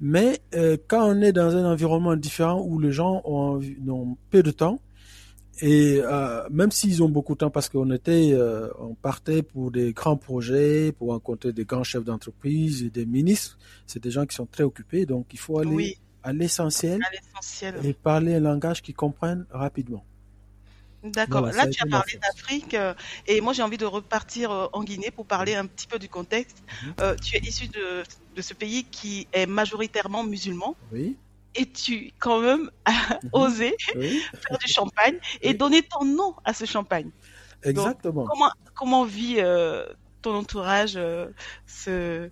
Mais euh, quand on est dans un environnement différent où les gens ont, ont peu de temps, et euh, même s'ils ont beaucoup de temps, parce qu'on était, euh, on partait pour des grands projets, pour rencontrer des grands chefs d'entreprise et des ministres, c'est des gens qui sont très occupés, donc il faut aller à l'essentiel et parler un langage qu'ils comprennent rapidement. D'accord. Là, tu as parlé d'Afrique euh, et moi j'ai envie de repartir euh, en Guinée pour parler un petit peu du contexte. Mhm. Euh, tu es issu de, de, ce pays qui est majoritairement musulman. Oui et tu quand même mhm. osé faire du champagne et donner ton nom à ce champagne? Exactement. comment, comment vit euh, ton entourage euh, ce,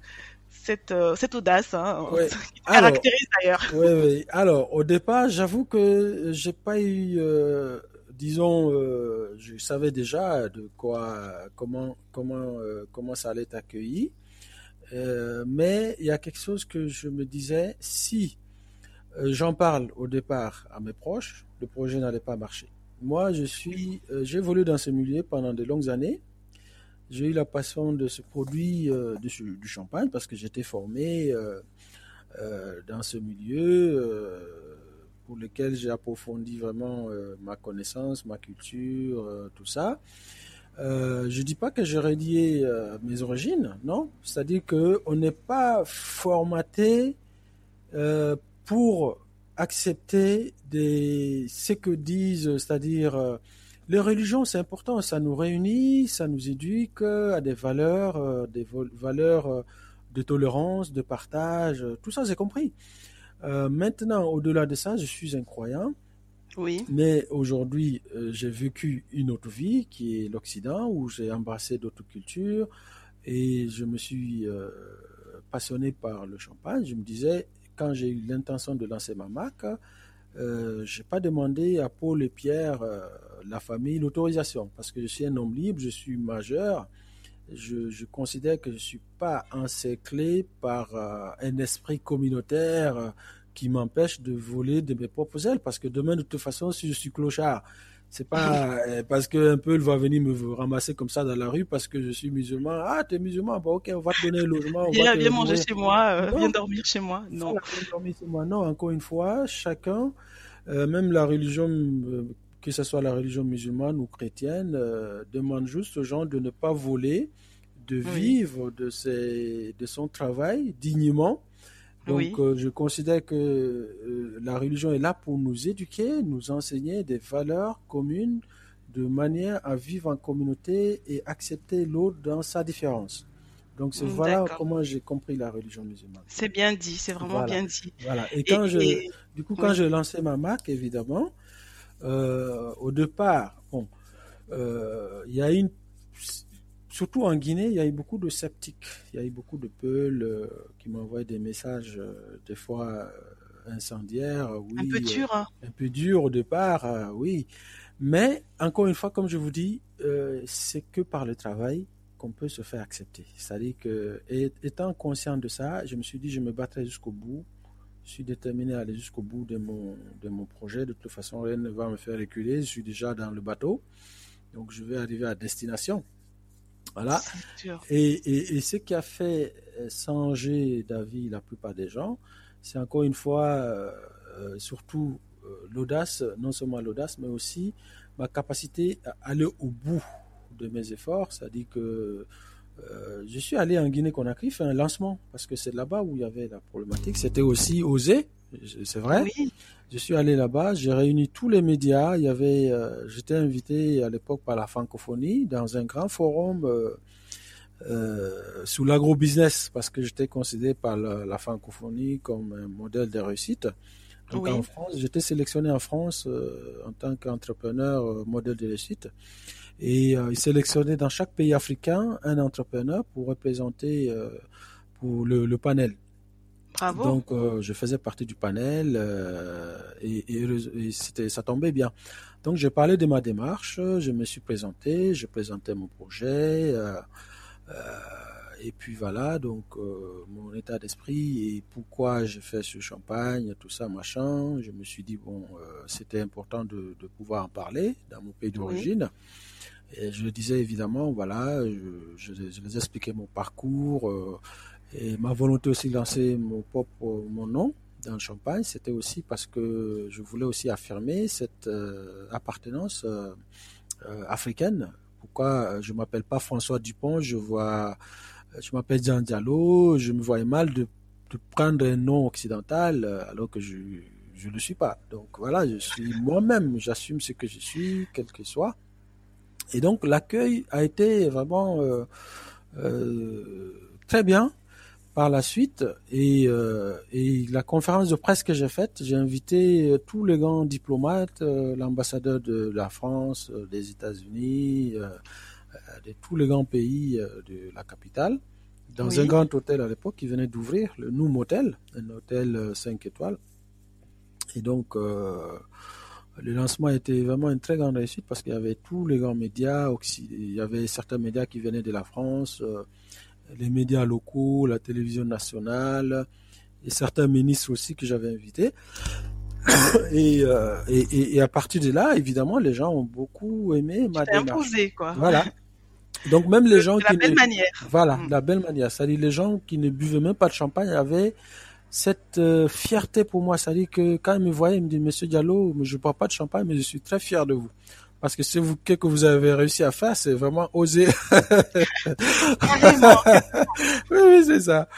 cette, euh, cette audace hein, qui te caractérise d'ailleurs? Oui, oui. Alors, au départ, j'avoue que j'ai pas eu, disons, je savais déjà de quoi, comment, comment, comment ça allait être accueilli. mais il y a quelque chose que je me disais, si j'en parle au départ à mes proches, le projet n'allait pas marcher. Moi, je suis, euh, j'ai évolué dans ce milieu pendant de longues années. J'ai eu la passion de ce produit euh, du, champagne parce que j'étais formé dans ce milieu pour lequel j'ai approfondi vraiment ma connaissance, ma culture, tout ça. Je je dis pas que j'ai radié mes origines, non. C'est-à-dire que on n'est pas formaté pour accepter des, ce que disent, c'est-à-dire euh, les religions, c'est important, ça nous réunit, ça nous éduque à des valeurs, euh, des valeurs euh, de tolérance, de partage, tout ça, c'est compris. maintenant, au-delà de ça, je suis un croyant. Oui. Mais aujourd'hui, j'ai vécu une autre vie qui est l'Occident, où j'ai embrassé d'autres cultures et je me suis passionné par le champagne. Je me disais, quand j'ai eu l'intention de lancer ma marque, euh, je n'ai pas demandé à Paul et Pierre, euh, la famille, l'autorisation, parce que je suis un homme libre, je suis majeur. Je, considère que je ne suis pas encerclé par euh, un esprit communautaire qui m'empêche de voler de mes propres ailes, parce que demain, de toute façon, si je suis clochard, c'est pas euh, parce qu'un peu il va venir me ramasser comme ça dans la rue parce que je suis musulman. Ah, tu es musulman, bah, ok, on va te donner un logement. viens, manger chez moi, euh, viens dormir chez moi. Non. dormir chez moi. Non, encore une fois, chacun, euh, même la religion, que ce soit la religion musulmane ou chrétienne, demande juste aux gens de ne pas voler, de vivre de, ses, de son travail dignement donc, euh, je considère que euh, la religion est là pour nous éduquer, nous enseigner des valeurs communes de manière à vivre en communauté et accepter l'autre dans sa différence. Donc, c'est voilà comment j'ai compris la religion musulmane. C'est bien dit, c'est vraiment bien dit. Voilà. Et quand je, du coup, quand j'ai lancé ma marque, évidemment, euh, au départ, bon, il y a une surtout en Guinée, il y a eu beaucoup de sceptiques. Il y a eu beaucoup de peuls euh, qui m'envoient des messages, euh, des fois euh, incendiaires. Oui, un peu dur. Hein. Un peu dur au départ, oui. Mais encore une fois, comme je vous dis, c'est que par le travail qu'on peut se faire accepter. C'est-à-dire que, étant conscient de ça, je me suis dit, je me battrai jusqu'au bout. Je suis déterminé à aller jusqu'au bout de mon, de mon projet. De toute façon, rien ne va me faire reculer. Je suis déjà dans le bateau. Donc, je vais arriver à destination. Voilà. Et, et, ce qui a fait euh, changer d'avis la plupart des gens, c'est encore une fois, euh, euh, surtout l'audace, non seulement l'audace, mais aussi ma capacité à aller au bout de mes efforts. C'est-à-dire que je suis allé en Guinée-Conakry faire un lancement, parce que c'est là-bas où il y avait la problématique. C'était aussi osé, c'est vrai? Oui. Je suis allé là-bas, j'ai réuni tous les médias. Il y avait, euh, j'étais invité à l'époque par la francophonie dans un grand forum euh, euh, sous l'agro-business parce que j'étais considéré par la, francophonie comme un modèle de réussite. Donc en France, j'étais sélectionné en France en tant qu'entrepreneur modèle de réussite. Et il sélectionnait dans chaque pays africain un entrepreneur pour représenter pour le panel. Bravo. Donc, euh, je faisais partie du panel euh, et, ça tombait bien. Donc, j'ai parlé de ma démarche, je me suis présenté, je présentais mon projet. Euh, et puis voilà, donc mon état d'esprit et pourquoi j'ai fait ce champagne, tout ça, machin. Je me suis dit, bon, c'était important de, de, pouvoir en parler dans mon pays d'origine. Et je le disais évidemment, voilà, je, je, je les expliquais mon parcours et ma volonté aussi de lancer mon propre mon nom dans le champagne, c'était aussi parce que je voulais aussi affirmer cette euh, appartenance euh, euh, africaine. Pourquoi je m'appelle pas François Dupont, je vois, je m'appelle Jean Diallo, je me voyais mal de, prendre un nom occidental alors que je je le suis pas. Donc voilà, je suis moi-même, j'assume ce que je suis, quel que soit. Et donc l'accueil a été vraiment très bien par la suite. Et, euh, et la conférence de presse que j'ai faite, j'ai invité euh, tous les grands diplomates, euh, l'ambassadeur de la France, des États-Unis, de tous les grands pays de la capitale, dans un grand hôtel à l'époque qui venait d'ouvrir, le Noom Hotel, un hôtel 5 étoiles. Et donc, le lancement était vraiment une très grande réussite parce qu'il y avait tous les grands médias, il y avait certains médias qui venaient de la France, les médias locaux, la télévision nationale et certains ministres aussi que j'avais invités. et, euh, et, et, à partir de là, évidemment, les gens ont beaucoup aimé ma démarche. imposé, quoi. Voilà. Donc même les gens de la qui belle ne... manière. Voilà, Mm. la belle manière. C'est-à-dire les gens qui ne buvaient même pas de champagne avaient cette euh, fierté pour moi. C'est-à-dire que quand ils me voyaient, ils me disaient, Monsieur Diallo, je ne bois pas de champagne, mais je suis très fier de vous. Parce que ce vous, que vous avez réussi à faire, c'est vraiment oser. Oui, oui, c'est ça.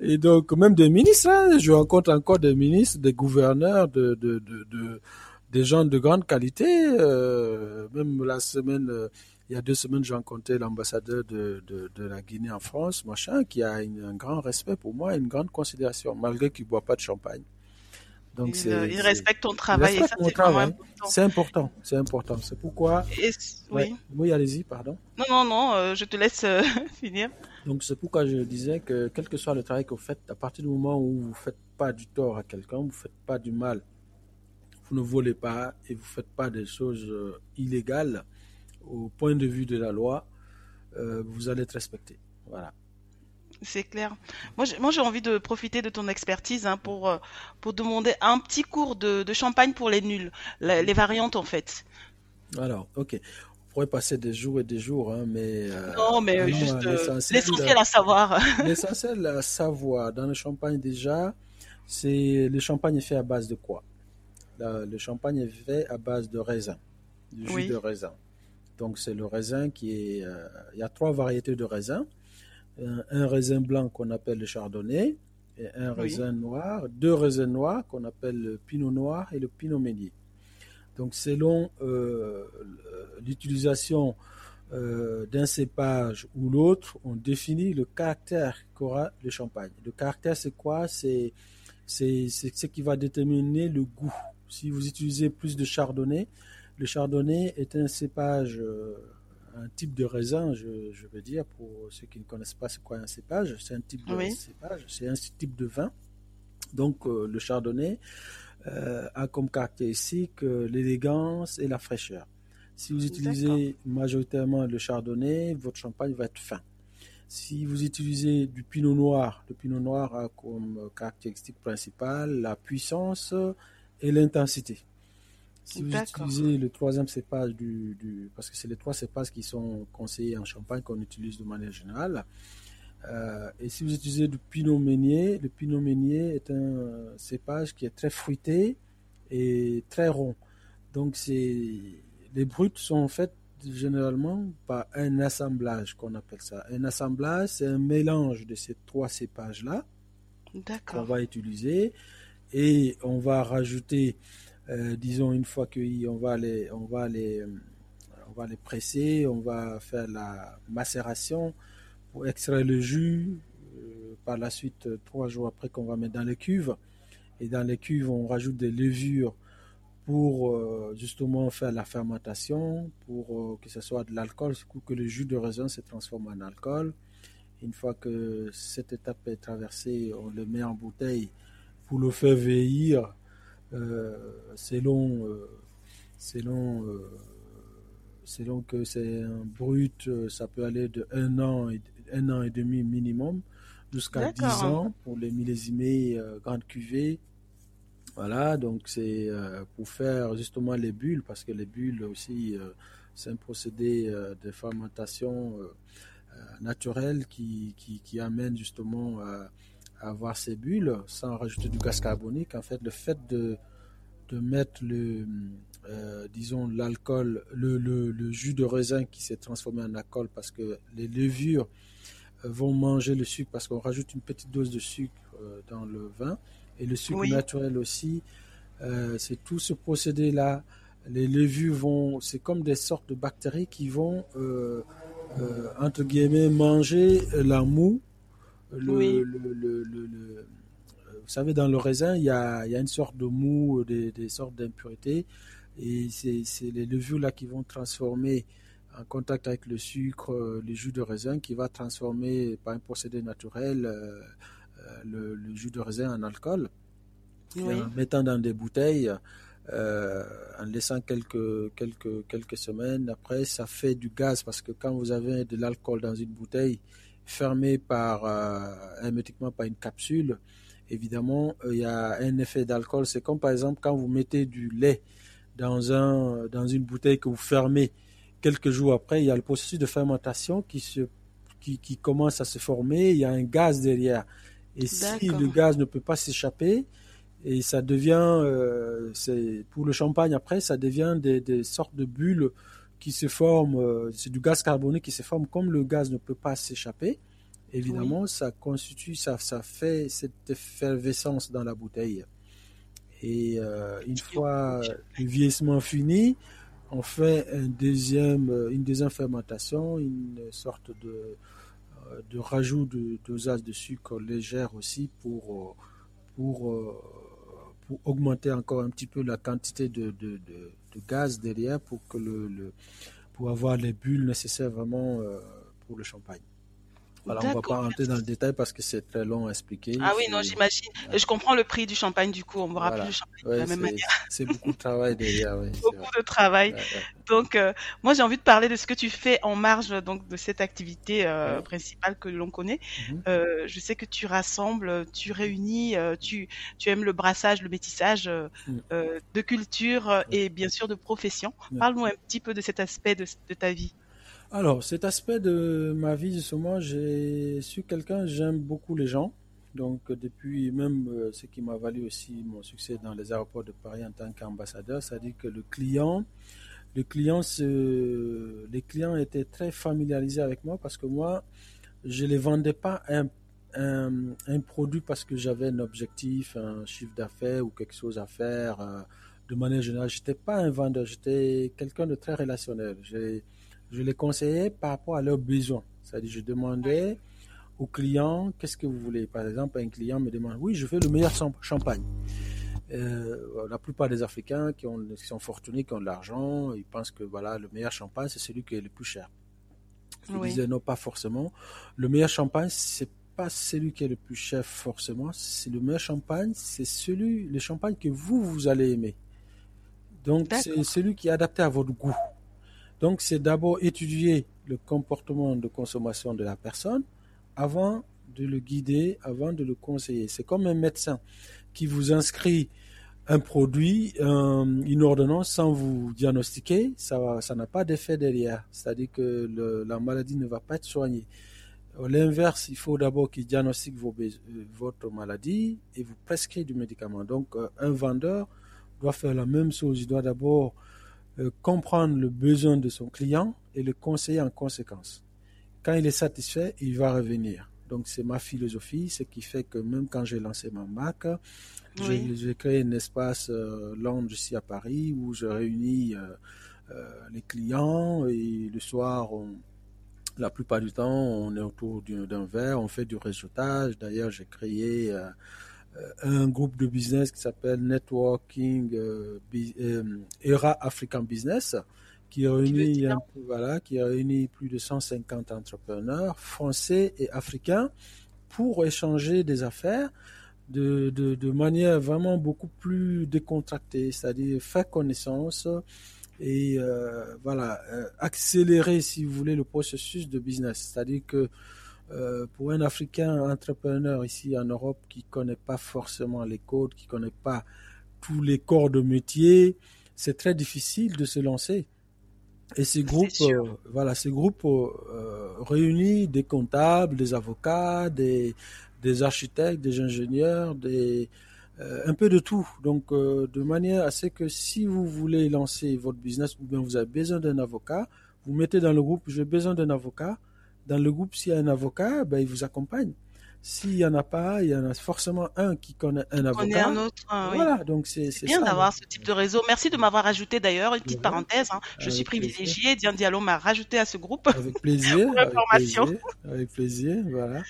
Et donc, même des ministres, hein, je rencontre encore des ministres, des gouverneurs, de, de, de, de des gens de grande qualité. Euh, même la semaine, euh, il y a deux semaines, j'ai rencontré l'ambassadeur de, de, de, la Guinée en France, machin, qui a une, un grand respect pour moi, une grande considération, malgré qu'il ne boit pas de champagne. Donc il, il respecte ton travail respecte et ça, c'est travail. C'est important, c'est important. C'est pourquoi. Et, oui. Ouais. Oui, allez-y, pardon. Non, non, non, euh, je te laisse euh, finir. Donc c'est pourquoi je disais que quel que soit le travail que vous faites, à partir du moment où vous ne faites pas du tort à quelqu'un, vous ne faites pas du mal, vous ne volez pas et vous ne faites pas des choses euh, illégales au point de vue de la loi, euh, vous allez être respecté. Voilà. C'est clair. Moi, j'ai, moi, j'ai envie de profiter de ton expertise hein, pour, euh, pour demander un petit cours de, de champagne pour les nuls, les, les, variantes en fait. Alors, ok. On pourrait passer des jours et des jours, hein, mais. Euh, non, mais euh, juste l'essentiel, l'essentiel à savoir. l'essentiel à savoir dans le champagne déjà, c'est le champagne est fait à base de quoi? Le champagne est fait à base de raisin, du jus Oui. de raisin. Donc c'est le raisin qui est. euh, Il y a trois variétés de raisin. Un, un raisin blanc qu'on appelle le chardonnay et un Oui. raisin noir, deux raisins noirs qu'on appelle le pinot noir et le pinot meunier. Donc selon euh, l'utilisation euh, d'un cépage ou l'autre, on définit le caractère qu'aura le champagne. Le caractère, c'est quoi? C'est c'est c'est ce qui va déterminer le goût. Si vous utilisez plus de chardonnay, le chardonnay est un cépage, euh, un type de raisin, je, je veux dire, pour ceux qui ne connaissent pas c'est quoi un cépage, c'est un type de Oui. cépage, c'est un type de vin. Donc euh, le chardonnay euh, a comme caractéristique euh, l'élégance et la fraîcheur. Si vous utilisez majoritairement le chardonnay, votre champagne va être fin. Si vous utilisez du pinot noir, le pinot noir a comme caractéristique principale la puissance et l'intensité. Si vous utilisez le troisième cépage du, du- parce que c'est les trois cépages qui sont conseillés en champagne qu'on utilise de manière générale. Euh, et si vous utilisez du pinot meunier, le pinot meunier est un cépage qui est très fruité et très rond. Donc c'est les brutes sont faites généralement par un assemblage qu'on appelle ça. Un assemblage, c'est un mélange de ces trois cépages là qu'on va utiliser et on va rajouter, euh, disons une fois qu'on va les, on va les, euh, on va les presser, on va faire la macération pour extraire le jus. euh, par la suite, trois jours après, qu'on va mettre dans les cuves. Et dans les cuves, on rajoute des levures pour justement faire la fermentation, pour que ce soit de l'alcool, que le jus de raisin se transforme en alcool. Une fois que cette étape est traversée, on le met en bouteille pour le faire vieillir selon, selon, selon que c'est un brut, ça peut aller de un an et, un an et demi minimum jusqu'à 10 ans pour les millésimés grandes cuvées. Voilà, donc c'est euh, pour faire justement les bulles, parce que les bulles aussi, euh, c'est un procédé euh, de fermentation naturelle qui, qui, amène justement à avoir ces bulles sans rajouter du gaz carbonique. En fait, le fait de, de mettre le, disons, l'alcool, le, le, jus de raisin qui s'est transformé en alcool parce que les levures vont manger le sucre parce qu'on rajoute une petite dose de sucre dans le vin et le sucre naturel aussi. Euh, c'est tout ce procédé-là. Les levures vont, c'est comme des sortes de bactéries qui vont, euh, euh, entre guillemets, manger la moue. Le, vous savez, dans le raisin, il y a, il y a une sorte de mou, des, des sortes d'impuretés. Et c'est les levures-là qui vont transformer en contact avec le sucre, le jus de raisin, qui va transformer par un procédé naturel le, jus de raisin en alcool, en mettant dans des bouteilles, euh, en laissant quelques, quelques, quelques semaines. Après, ça fait du gaz parce que quand vous avez de l'alcool dans une bouteille fermée par, euh, hermétiquement par une capsule, évidemment, il y a un effet d'alcool. C'est comme par exemple quand vous mettez du lait dans, un, dans une bouteille que vous fermez quelques jours après, il y a le processus de fermentation qui, se, qui, qui commence à se former, il y a un gaz derrière. Et si le gaz ne peut pas s'échapper, et ça devient, euh, pour le champagne après, ça devient des, des sortes de bulles qui se forment, euh, c'est du gaz carbonique qui se forme comme le gaz ne peut pas s'échapper. Évidemment, ça constitue, ça, ça fait cette effervescence dans la bouteille. Et euh, une fois le vieillissement fini, on fait un deuxième, une deuxième fermentation, une sorte de de rajout de dosage de sucre légère aussi pour, euh, pour, euh, pour augmenter encore un petit peu la quantité de, de, de, gaz derrière pour, que le, le, pour avoir les bulles nécessaires vraiment euh, pour le champagne. Voilà, on ne va pas rentrer dans le détail parce que c'est très long à expliquer. Ah oui, non, j'imagine. Je comprends le prix du champagne du coup. On me rappelle le champagne de la même manière. C'est beaucoup de travail derrière. Beaucoup de travail. Donc, euh, moi, j'ai envie de parler de ce que tu fais en marge donc de cette activité euh, principale que l'on connaît. Mhm. euh, je sais que tu rassembles, tu réunis, tu, tu aimes le brassage, le métissage mm. de culture et bien sûr de profession. Parle-nous un petit peu de cet aspect de, de ta vie. Alors, cet aspect de ma vie, justement, j'ai su quelqu'un, j'aime beaucoup les gens. Donc, depuis même euh, ce qui m'a valu aussi mon succès dans les aéroports de Paris en tant qu'ambassadeur, c'est-à-dire que le client, le client, les clients étaient très familiarisés avec moi parce que moi, je ne les vendais pas un, un, produit parce que j'avais un objectif, un chiffre d'affaires ou quelque chose à faire. Euh, de manière générale, j'étais pas un vendeur, j'étais quelqu'un de très relationnel. Je les conseillais par rapport à leurs besoins. C'est-à-dire, je demandais aux clients, qu'est-ce que vous voulez? Par exemple, un client me demande, oui, je veux le meilleur champagne. Euh, la plupart des Africains qui, ont, qui sont fortunés, qui ont de l'argent, ils pensent que voilà, le meilleur champagne, c'est celui qui est le plus cher. Je disais non, pas forcément. Le meilleur champagne, c'est pas celui qui est le plus cher forcément. C'est le meilleur champagne, c'est celui, le champagne que vous, vous allez aimer. Donc, c'est celui qui est adapté à votre goût. Donc, c'est d'abord étudier le comportement de consommation de la personne avant de le guider, avant de le conseiller. C'est comme un médecin qui vous inscrit un produit, une ordonnance sans vous diagnostiquer, ça ça n'a pas d'effet derrière. C'est-à-dire que la maladie ne va pas être soignée. L'inverse, il faut d'abord qu'il diagnostique euh, votre maladie et vous prescrit du médicament. Donc, euh, un vendeur doit faire la même chose. Il doit d'abord euh, comprendre le besoin de son client et le conseiller en conséquence. Quand il est satisfait, il va revenir. Donc c'est ma philosophie, ce qui fait que même quand j'ai lancé ma marque, j'ai créé un espace euh, lounge ici à Paris où je réunis euh, euh, les clients et le soir, la plupart du temps, on est autour d'un verre, on fait du réseautage. D'ailleurs, j'ai créé euh, un groupe de business qui s'appelle Networking euh, euh, Era African Business, qui réunit, voilà, qui réunit plus de 150 entrepreneurs français et africains pour échanger des affaires de, de, de manière vraiment beaucoup plus décontractée, c'est-à-dire faire connaissance et euh, voilà euh, accélérer, si vous voulez, le processus de business. C'est-à-dire que euh, pour un Africain entrepreneur ici en Europe qui connaît pas forcément les codes, qui connaît pas tous les corps de métier, c'est très difficile de se lancer. Et ces groupes, euh, voilà, ces groupes euh, réunissent des comptables, des avocats, des, des architectes, des ingénieurs, des, euh, un peu de tout. Donc, de manière à ce que si vous voulez lancer votre business ou bien vous avez besoin d'un avocat, vous mettez dans le groupe, j'ai besoin d'un avocat. Dans le groupe, s'il y a un avocat, ben, il vous accompagne. S'il n'y en a pas, il y en a forcément un qui connaît un avocat. Connaît un autre. voilà, donc c'est bien d'avoir ce type de réseau. Merci de m'avoir ajouté d'ailleurs une petite parenthèse. Hein. Je suis privilégiée. Diane Diallo m'a rajouté à ce groupe. Avec plaisir. avec plaisir. Avec plaisir. Voilà.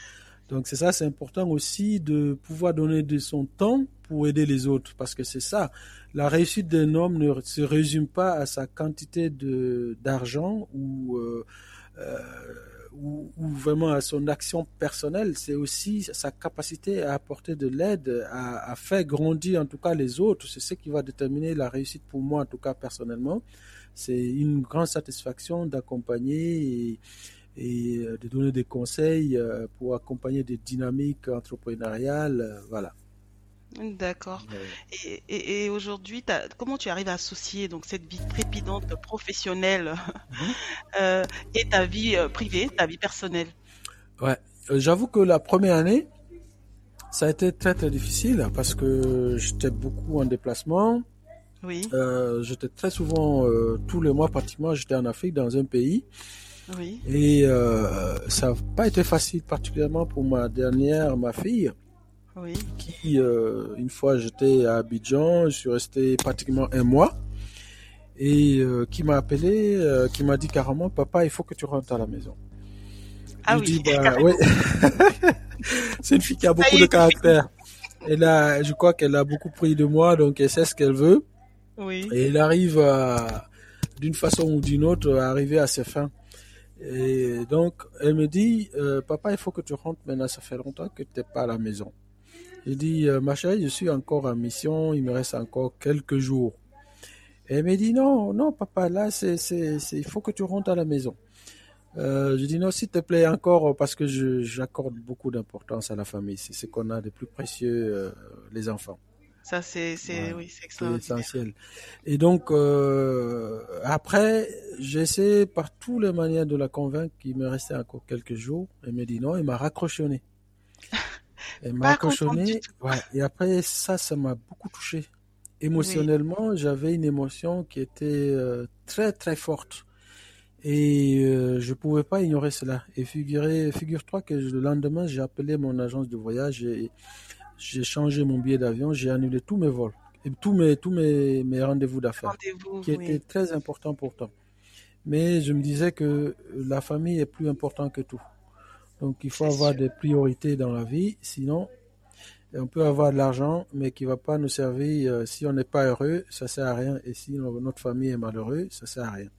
Donc c'est ça, c'est important aussi de pouvoir donner de son temps pour aider les autres, parce que c'est ça. La réussite d'un homme ne se résume pas à sa quantité de d'argent ou euh, euh, ou, vraiment à son action personnelle, c'est aussi sa capacité à apporter de l'aide, à, faire grandir en tout cas les autres. C'est ce qui va déterminer la réussite pour moi, en tout cas personnellement. C'est une grande satisfaction d'accompagner et, euh, de donner des conseils euh, pour accompagner des dynamiques entrepreneuriales. Euh, voilà. D'accord. Et, aujourd'hui, comment tu arrives à associer donc cette vie trépidante professionnelle mhm. euh, et ta vie euh, privée, ta vie personnelle? Ouais, euh, j'avoue que la première année, ça a été très très difficile parce que j'étais beaucoup en déplacement. Oui. j'étais très souvent, tous les mois pratiquement, j'étais en Afrique dans un pays. Oui. Et ça n'a pas été facile, particulièrement pour ma dernière, ma fille oui. qui, euh, une fois j'étais à Abidjan, je suis resté pratiquement un mois, et euh, qui m'a appelé, euh, qui m'a dit carrément, papa, il faut que tu rentres à la maison. Ah oui. Dis, bah, oui. C'est une fille qui a beaucoup de caractère. Elle a, je crois qu'elle a beaucoup pris de moi, donc elle sait ce qu'elle veut. Oui. Et elle arrive d'une façon ou d'une autre, à arriver à ses fins. Et donc, elle me dit, papa, il faut que tu rentres maintenant, ça fait longtemps que tu n'es pas à la maison. Je dis, euh, ma chérie, je suis encore en mission, il me reste encore quelques jours. Et elle me dit, non, non, papa, là, c'est, c'est, il faut que tu rentres à la maison. Euh, je dis, non, s'il te plaît, encore, parce que j'accorde beaucoup d'importance à la famille. C'est ce qu'on a de plus précieux, euh, les enfants. Ça, c'est, c'est, oui, c'est essentiel. Et donc, euh, après, j'essaie par toutes les manières de la convaincre qu'il me restait encore quelques jours. Elle me dit non, il m'a raccrochonné. Elle m'a cochonné. Ouais. Et après, ça, ça m'a beaucoup touché. Émotionnellement, j'avais une émotion qui était euh, très, très forte. Et euh, je pouvais pas ignorer cela. Et figure-toi que le lendemain, j'ai appelé mon agence de voyage et j'ai changé mon billet d'avion, j'ai annulé tous mes vols et tous mes, tous mes, mes rendez-vous d'affaires, qui étaient très importants pourtant. Mais je me disais que la famille est plus importante que tout. Donc il faut avoir des priorités dans la vie, sinon on peut avoir de l'argent, mais qui va pas nous servir. Euh, si on n'est pas heureux, ça sert à rien. Et si notre famille est malheureuse, ça sert à rien.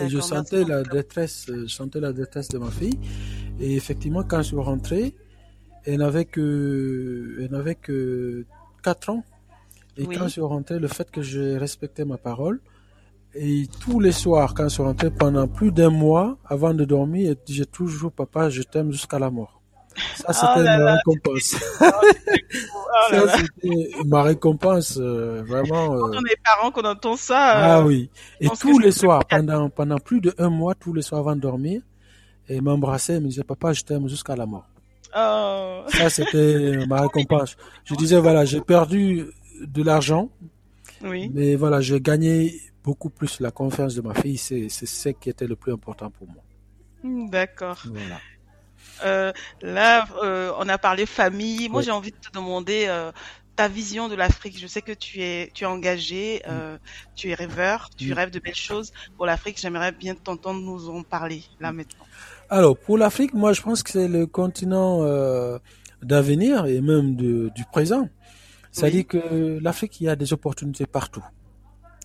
Et je sentais la détresse, euh, je sentais la détresse de ma fille. Et effectivement, quand je suis rentré, elle n'avait que, elle n'avait que 4 ans. Et quand je suis rentré, le fait que j'ai respecté ma parole, et tous les soirs, quand je suis rentré pendant plus d'un mois, avant de dormir, j'ai toujours, papa, je t'aime jusqu'à la mort. Ça, c'était ma récompense. ça, c'était ma récompense, vraiment. Quand on est parents, qu'on entend ça. ah oui. Et tous les soirs, pendant, pendant plus d'un mois, tous les soirs avant de dormir, et m'embrassait, me disait, papa, je t'aime jusqu'à la mort. Oh. Ça, c'était ma récompense. Je disais, voilà, j'ai perdu de l'argent. Oui. Mais voilà, j'ai gagné beaucoup plus la confiance de ma fille, c'est ce qui était le plus important pour moi. Hmm, d'accord. Euh, là, euh, on a parlé famille. Moi, j'ai envie de te demander euh, ta vision de l'Afrique. Je sais que tu es, tu es engagé, mm. tu es rêveur, tu mm. rêves de belles choses pour l'Afrique. J'aimerais bien t'entendre nous en parler là maintenant. Alors, pour l'Afrique, moi, je pense que c'est le continent d'avenir et même de, du présent. C'est-à-dire que l'Afrique, il y a des opportunités partout.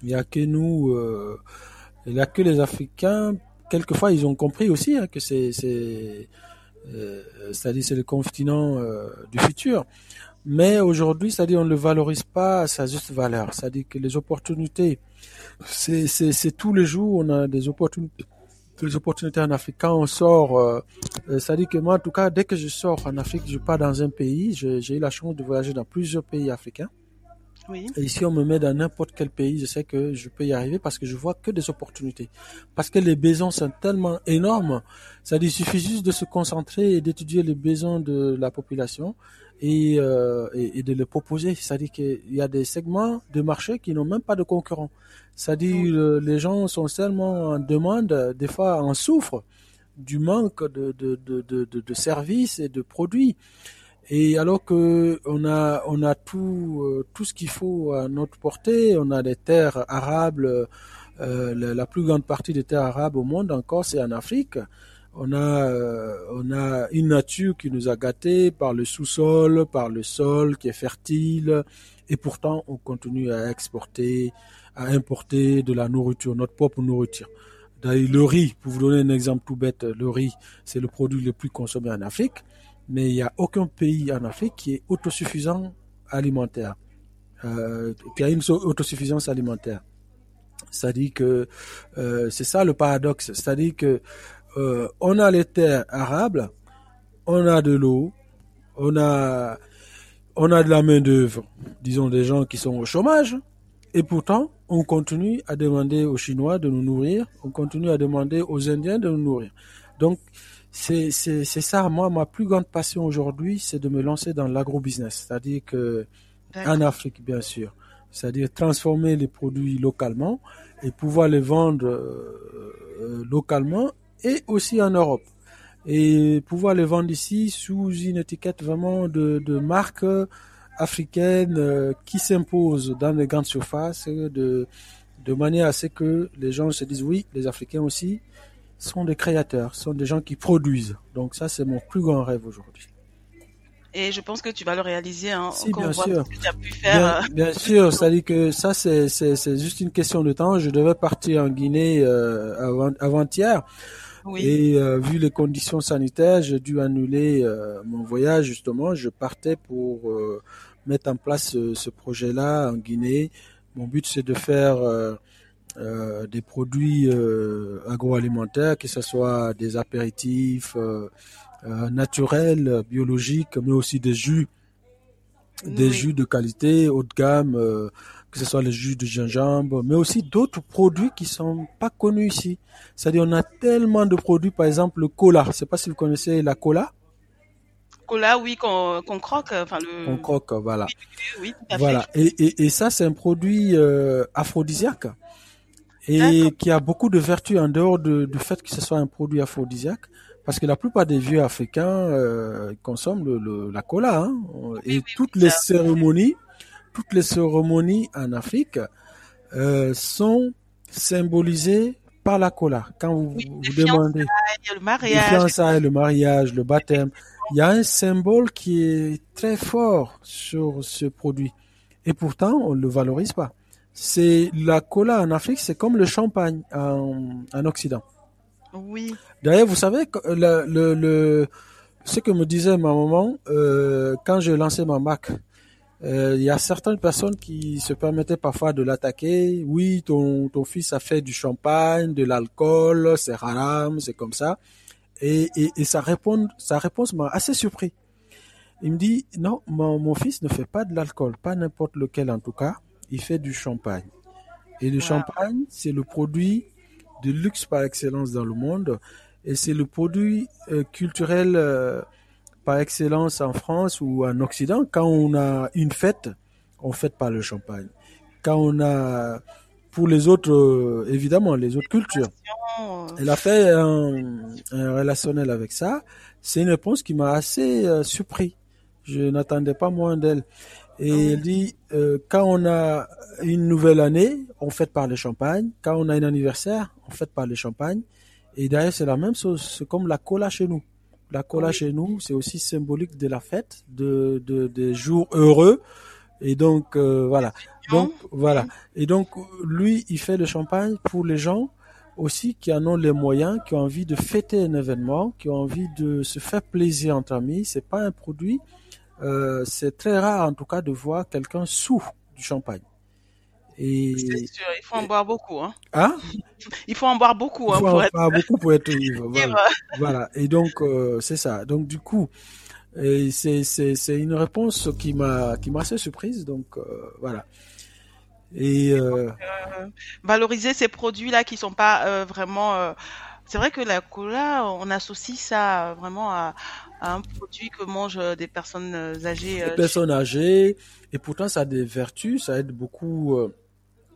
Il n'y a que nous, euh, Il n'y a que les Africains, quelquefois, ils ont compris aussi hein, que c'est, c'est, euh, c'est-à-dire c'est le continent euh, du futur. Mais aujourd'hui, c'est-à-dire on ne le valorise pas à sa juste valeur. C'est-à-dire que les opportunités, c'est, c'est, c'est tous les jours, on a des opportunités les opportunités en Afrique. Quand on sort, c'est-à-dire que moi, en tout cas, dès que je sors en Afrique, je pars dans un pays. J'ai eu la chance de voyager dans plusieurs pays africains. Et si on me met dans n'importe quel pays, je sais que je peux y arriver parce que je vois que des opportunités. Parce que les besoins sont tellement énormes. Ça dit, il suffit juste de se concentrer et d'étudier les besoins de la population et, euh, et, de les proposer. C'est-à-dire qu'il y a des segments de marché qui n'ont même pas de concurrents. C'est-à-dire euh, les gens sont tellement en demande, des fois en souffrent du manque de, de, de, de, de services et de produits. Et alors que on a on a tout euh, tout ce qu'il faut à notre portée, on a des terres arables, euh, la, plus grande partie des terres arabes au monde encore c'est en Afrique. On a euh, on a une nature qui nous a gâtés par le sous-sol, par le sol qui est fertile, et pourtant on continue à exporter, à importer de la nourriture, notre propre nourriture. D'ailleurs, le riz, pour vous donner un exemple tout bête, le riz, c'est le produit le plus consommé en Afrique mais il n'y a aucun pays en Afrique qui est autosuffisant alimentaire, euh, qui a une autosuffisance alimentaire. C'est-à-dire que euh, c'est ça le paradoxe, c'est-à-dire que euh, on a les terres arables, on a de l'eau, on a on a de la main d'œuvre, disons des gens qui sont au chômage, et pourtant on continue à demander aux Chinois de nous nourrir, on continue à demander aux Indiens de nous nourrir. Donc c'est c'est c'est ça. Moi ma plus grande passion aujourd'hui c'est de me lancer dans l'agro-business c'est-à-dire que en Afrique bien sûr. C'est-à-dire transformer les produits localement et pouvoir les vendre euh, euh, localement et aussi en Europe. Et pouvoir les vendre ici sous une étiquette vraiment de de marque africaine euh, qui s'impose dans les grandes surfaces de de manière à ce que les gens se disent oui les Africains aussi sont des créateurs, sont des gens qui produisent. Donc ça, c'est mon plus grand rêve aujourd'hui. Et je pense que tu vas le réaliser. Hein, si, bien sûr. Bien, sûr, ça dit que ça, c'est, c'est, c'est juste une question de temps. Je devais partir en Guinée euh, avant, avant-hier. Oui. Et euh, vu les conditions sanitaires, j'ai dû annuler euh, mon voyage justement. Je partais pour euh, mettre en place ce, ce, projet-là en Guinée. Mon but, c'est de faire euh, des produits euh, agroalimentaires, que ce soit des apéritifs euh, naturels, biologiques, mais aussi des jus, des jus de qualité, haut de gamme, que ce soit les jus de gingembre, mais aussi d'autres produits qui sont pas connus ici. C'est-à-dire, on a tellement de produits, par exemple le cola. Je sais pas si vous connaissez la cola. Cola, oui, qu'on croque. Enfin, le... Qu'on croque, voilà. Oui, tout à voilà. Et, et, et, ça, c'est un produit aphrodisiaque et qui a beaucoup de vertus en dehors de, du fait que ce soit un produit aphrodisiaque. Parce que la plupart des vieux africains euh, consomment le, la cola. Hein, et toutes les cérémonies, toutes les cérémonies en Afrique euh, sont symbolisées par la cola. Quand vous, vous demandez le mariage, le mariage, le baptême, il y a un symbole qui est très fort sur ce produit. Et pourtant, on ne le valorise pas c'est la cola en Afrique, c'est comme le champagne en, en Occident. Oui. D'ailleurs, vous savez le, le, le, ce que me disait ma maman euh, quand je lançais ma marque. Euh, il y a certaines personnes qui se permettaient parfois de l'attaquer. Oui, ton, ton fils a fait du champagne, de l'alcool, c'est haram, c'est comme ça. Et, et, et sa, réponse, sa réponse m'a assez surpris. Il me dit, non, mon, mon fils ne fait pas de l'alcool, pas n'importe lequel en tout cas il fait du champagne. Et le champagne, c'est le produit de luxe par excellence dans le monde. Et c'est le produit euh, culturel euh, par excellence en France ou en Occident. Quand on a une fête, on fête pas le champagne. Quand on a, pour les autres, euh, évidemment, les autres cultures. Elle a fait un, un relationnel avec ça. C'est une réponse qui m'a assez surpris. Je n'attendais pas moins d'elle. Et ah elle dit, euh, quand on a une nouvelle année, on fête par le champagne. Quand on a un anniversaire, on fête par le champagne. Et d'ailleurs, c'est la même chose. C'est comme la cola chez nous. La cola chez nous, c'est aussi symbolique de la fête, de, de des jours heureux. Et donc, euh, voilà. Donc, voilà. Et donc, lui, il fait le champagne pour les gens aussi qui en ont les moyens, qui ont envie de fêter un événement, qui ont envie de se faire plaisir entre amis. C'est pas un produit. Euh, c'est très rare en tout cas de voir quelqu'un sous du champagne. Et... C'est sûr, il faut en boire beaucoup. Hein. hein? Il faut en boire beaucoup. Il faut hein, en boire beaucoup pour être ivre. Voilà. voilà. Et donc, euh, c'est ça. Donc, du coup, c'est une réponse qui m'a assez surprise. Donc, euh, voilà. Et euh... euh valoriser ces produits-là qui sont pas euh, vraiment. C'est vrai que la cola, on associe ça vraiment à, à un produit que mangent des personnes âgées. Des personnes âgées, et pourtant ça a des vertus, ça aide beaucoup,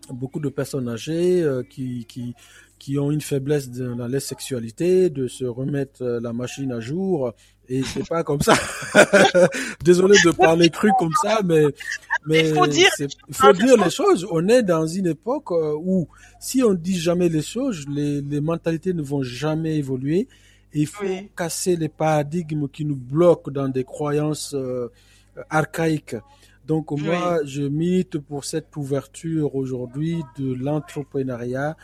beaucoup de personnes âgées qui, qui, qui ont une faiblesse dans la sexualité, de se remettre la machine à jour. Et c'est pas comme ça. Désolé de parler cru comme ça, mais mais il faut dire, faut dire les choses. On est dans une époque euh, où si on dit jamais les choses, les, les mentalités ne vont jamais évoluer. Il faut casser les paradigmes qui nous bloquent dans des croyances euh, archaïques. Donc moi, je milite pour cette ouverture aujourd'hui de l'entrepreneuriat,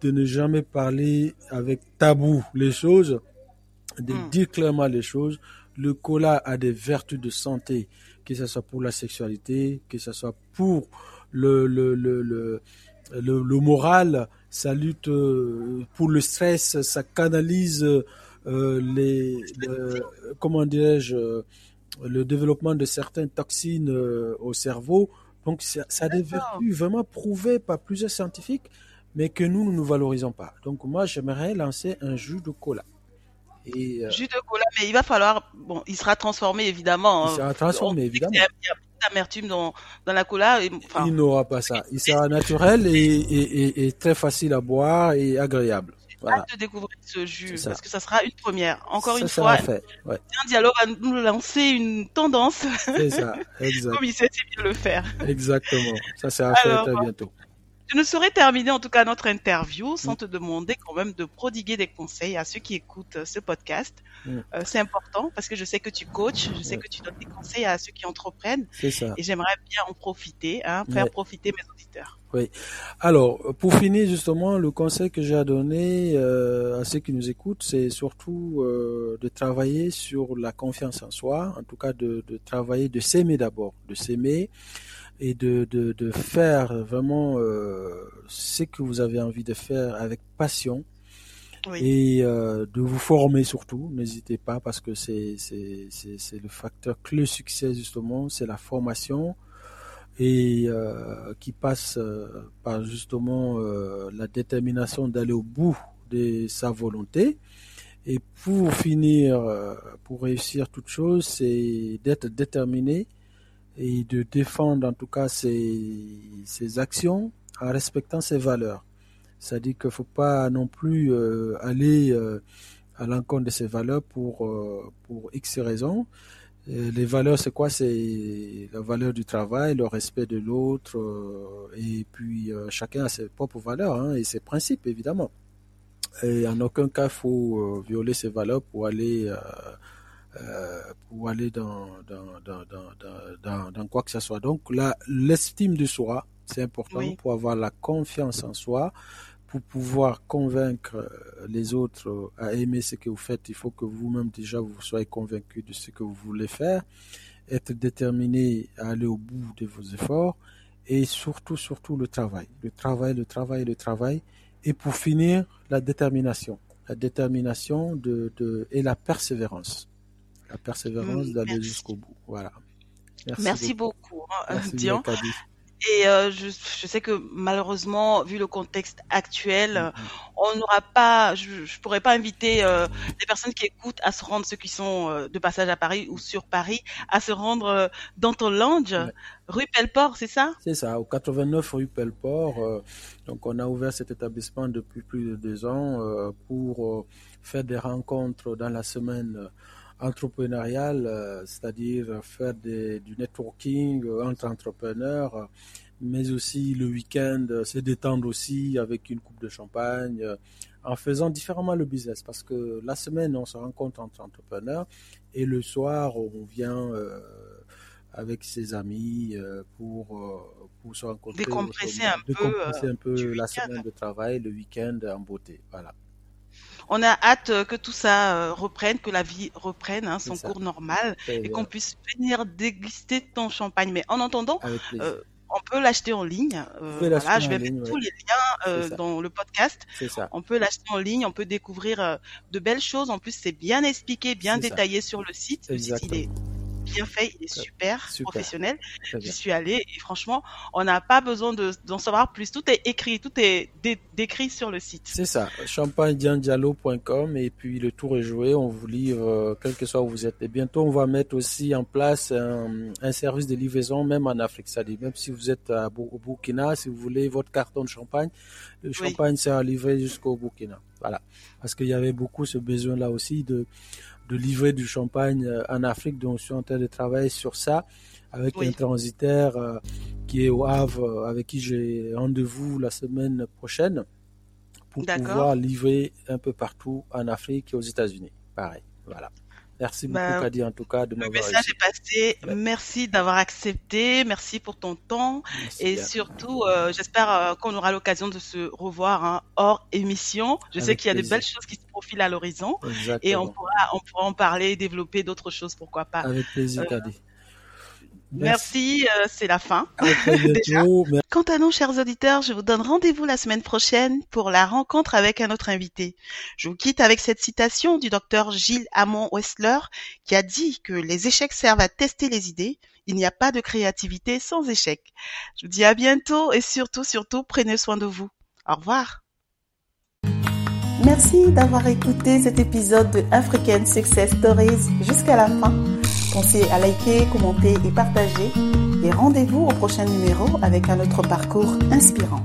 de ne jamais parler avec tabou les choses, de hmm. dire clairement les choses. Le cola a des vertus de santé que ce soit pour la sexualité, que ce soit pour le, le, le, le, le, moral, ça lutte euh, pour le stress, ça canalise euh, les, comment dirais-je, le développement de certaines toxines euh, au cerveau. Donc ça, ça a des vertus vraiment prouvées par plusieurs scientifiques, mais que nous, nous ne valorisons pas. Donc moi, j'aimerais lancer un jus de cola. Et, euh, Jus de cola, mais il va falloir. Bon, il sera transformé évidemment. Il sera transformé évidemment. Il y a d'amertume dans, dans la cola. enfin, il n'aura pas ça. Il sera naturel et, et, et, très facile à boire et agréable. Voilà. Hâte de découvrir ce jus parce que ça sera une première. Encore une fois, fait. Ouais. un dialogue va nous lancer une tendance. C'est ça, exact. Comme il sait bien le faire. Exactement. Ça sera fait très bientôt. Je ne saurais terminer en tout cas notre interview sans mm. te demander quand même de prodiguer des conseils à ceux qui écoutent ce podcast. Mm. Euh, c'est important parce que je sais que tu coaches, je sais que tu donnes des conseils à ceux qui entreprennent. C'est ça. Et j'aimerais bien en profiter, hein, faire profiter mes auditeurs. Oui. Alors, pour finir justement, le conseil que j'ai à donner euh, à ceux qui nous écoutent, c'est surtout euh, de travailler sur la confiance en soi, en tout cas de, de travailler, de s'aimer d'abord, de s'aimer et de, de, de faire vraiment euh, ce que vous avez envie de faire avec passion et de vous former surtout. N'hésitez pas parce que c'est c'est c'est le facteur clé succès justement, c'est la formation et euh, qui passe euh, par justement euh, la détermination d'aller au bout de sa volonté. Et pour finir, pour réussir toute chose, c'est d'être déterminé et de défendre en tout cas ses, ses actions en respectant ses valeurs. C'est-à-dire qu'il ne faut pas non plus aller à l'encontre de ses valeurs pour, pour X raisons. Les valeurs, c'est quoi? C'est la valeur du travail, le respect de l'autre, et puis chacun a ses propres valeurs hein, et ses principes, évidemment. Et en aucun cas, il faut violer ses valeurs pour aller euh, pour aller dans dans, dans, dans, dans, quoi que ce soit. Donc là, l'estime de soi, c'est important pour avoir la confiance en soi, pour pouvoir convaincre les autres à aimer ce que vous faites. Il faut que vous-même déjà vous soyez convaincu de ce que vous voulez faire, être déterminé à aller au bout de vos efforts et surtout, surtout le travail. Le travail, le travail, le travail. Et pour finir, la détermination. La détermination de, de, et la persévérance la persévérance d'aller jusqu'au bout. Voilà. Merci, beaucoup, hein, Dian. Et euh, je, je, sais que malheureusement, vu le contexte actuel, mm-hmm. on n'aura pas, je, je pourrais pas inviter euh, les personnes qui écoutent à se rendre, ceux qui sont euh, de passage à Paris ou sur Paris, à se rendre dans ton lounge, rue Pelleport, c'est ça? C'est ça, au 89 rue Pelleport. Donc on a ouvert cet établissement depuis plus de deux ans pour faire des rencontres dans la semaine entrepreneurial, euh, c'est-à-dire faire des, du networking entre entrepreneurs, euh, mais aussi le week-end, euh, se détendre aussi avec une coupe de champagne, en faisant différemment le business. Parce que la semaine, on se rencontre entre entrepreneurs et le soir, on vient avec ses amis pour, pour se rencontrer. Décompresser un peu, décompresser un peu la semaine de travail, le week-end en beauté. Voilà. On a hâte que tout ça reprenne, que la vie reprenne hein, son cours normal et qu'on puisse venir déguster ton champagne. Mais en entendant, on peut l'acheter en ligne. voilà, je vais mettre tous les liens dans le podcast. Ça. On peut l'acheter en ligne, on peut découvrir de belles choses. En plus, c'est bien expliqué, bien détaillé sur le site. Le site, il est bien fait, il est super, professionnel. Je suis allée et franchement, on n'a pas besoin d'en savoir plus. Tout est écrit, tout est décrit sur le site. C'est ça, champagnediandialo.com et puis le tour est joué. On vous livre, euh, quel que soit où vous êtes. Et bientôt, on va mettre aussi en place un, service de livraison, même en Afrique. C'est-à-dire, même si vous êtes au Burkina, si vous voulez votre carton de champagne, le champagne sera livré jusqu'au Burkina. Voilà. Parce qu'il y avait beaucoup ce besoin-là aussi de, de livrer du champagne euh, en Afrique. Donc, je suis en train de travailler sur ça avec un transitaire euh, qui est au Havre, euh, avec qui j'ai rendez-vous la semaine prochaine pour pouvoir livrer un peu partout en Afrique et aux États-Unis. Pareil. Voilà. Merci beaucoup, bah, Kadi, en tout cas, de m'avoir Le message est passé. Merci d'avoir accepté. Merci pour ton temps. et surtout, euh, j'espère euh, qu'on aura l'occasion de se revoir hein, hors émission. Je sais qu'il y a de belles choses qui se profilent à l'horizon. Et on pourra, on pourra en parler, développer d'autres choses, pourquoi pas. Avec plaisir, euh, Kadi. Merci, euh, c'est la fin. Quant à nous, chers auditeurs, je vous donne rendez-vous la semaine prochaine pour la rencontre avec un autre invité. Je vous quitte avec cette citation du docteur Gilles Hamon Westler qui a dit que les échecs servent à tester les idées. Il n'y a pas de créativité sans échec. Je vous dis à bientôt et surtout, surtout, prenez soin de vous. Au revoir. Merci d'avoir écouté cet épisode de African Success Stories jusqu'à la fin. Pensez à liker, commenter et partager. Et rendez-vous au prochain numéro avec un autre parcours inspirant.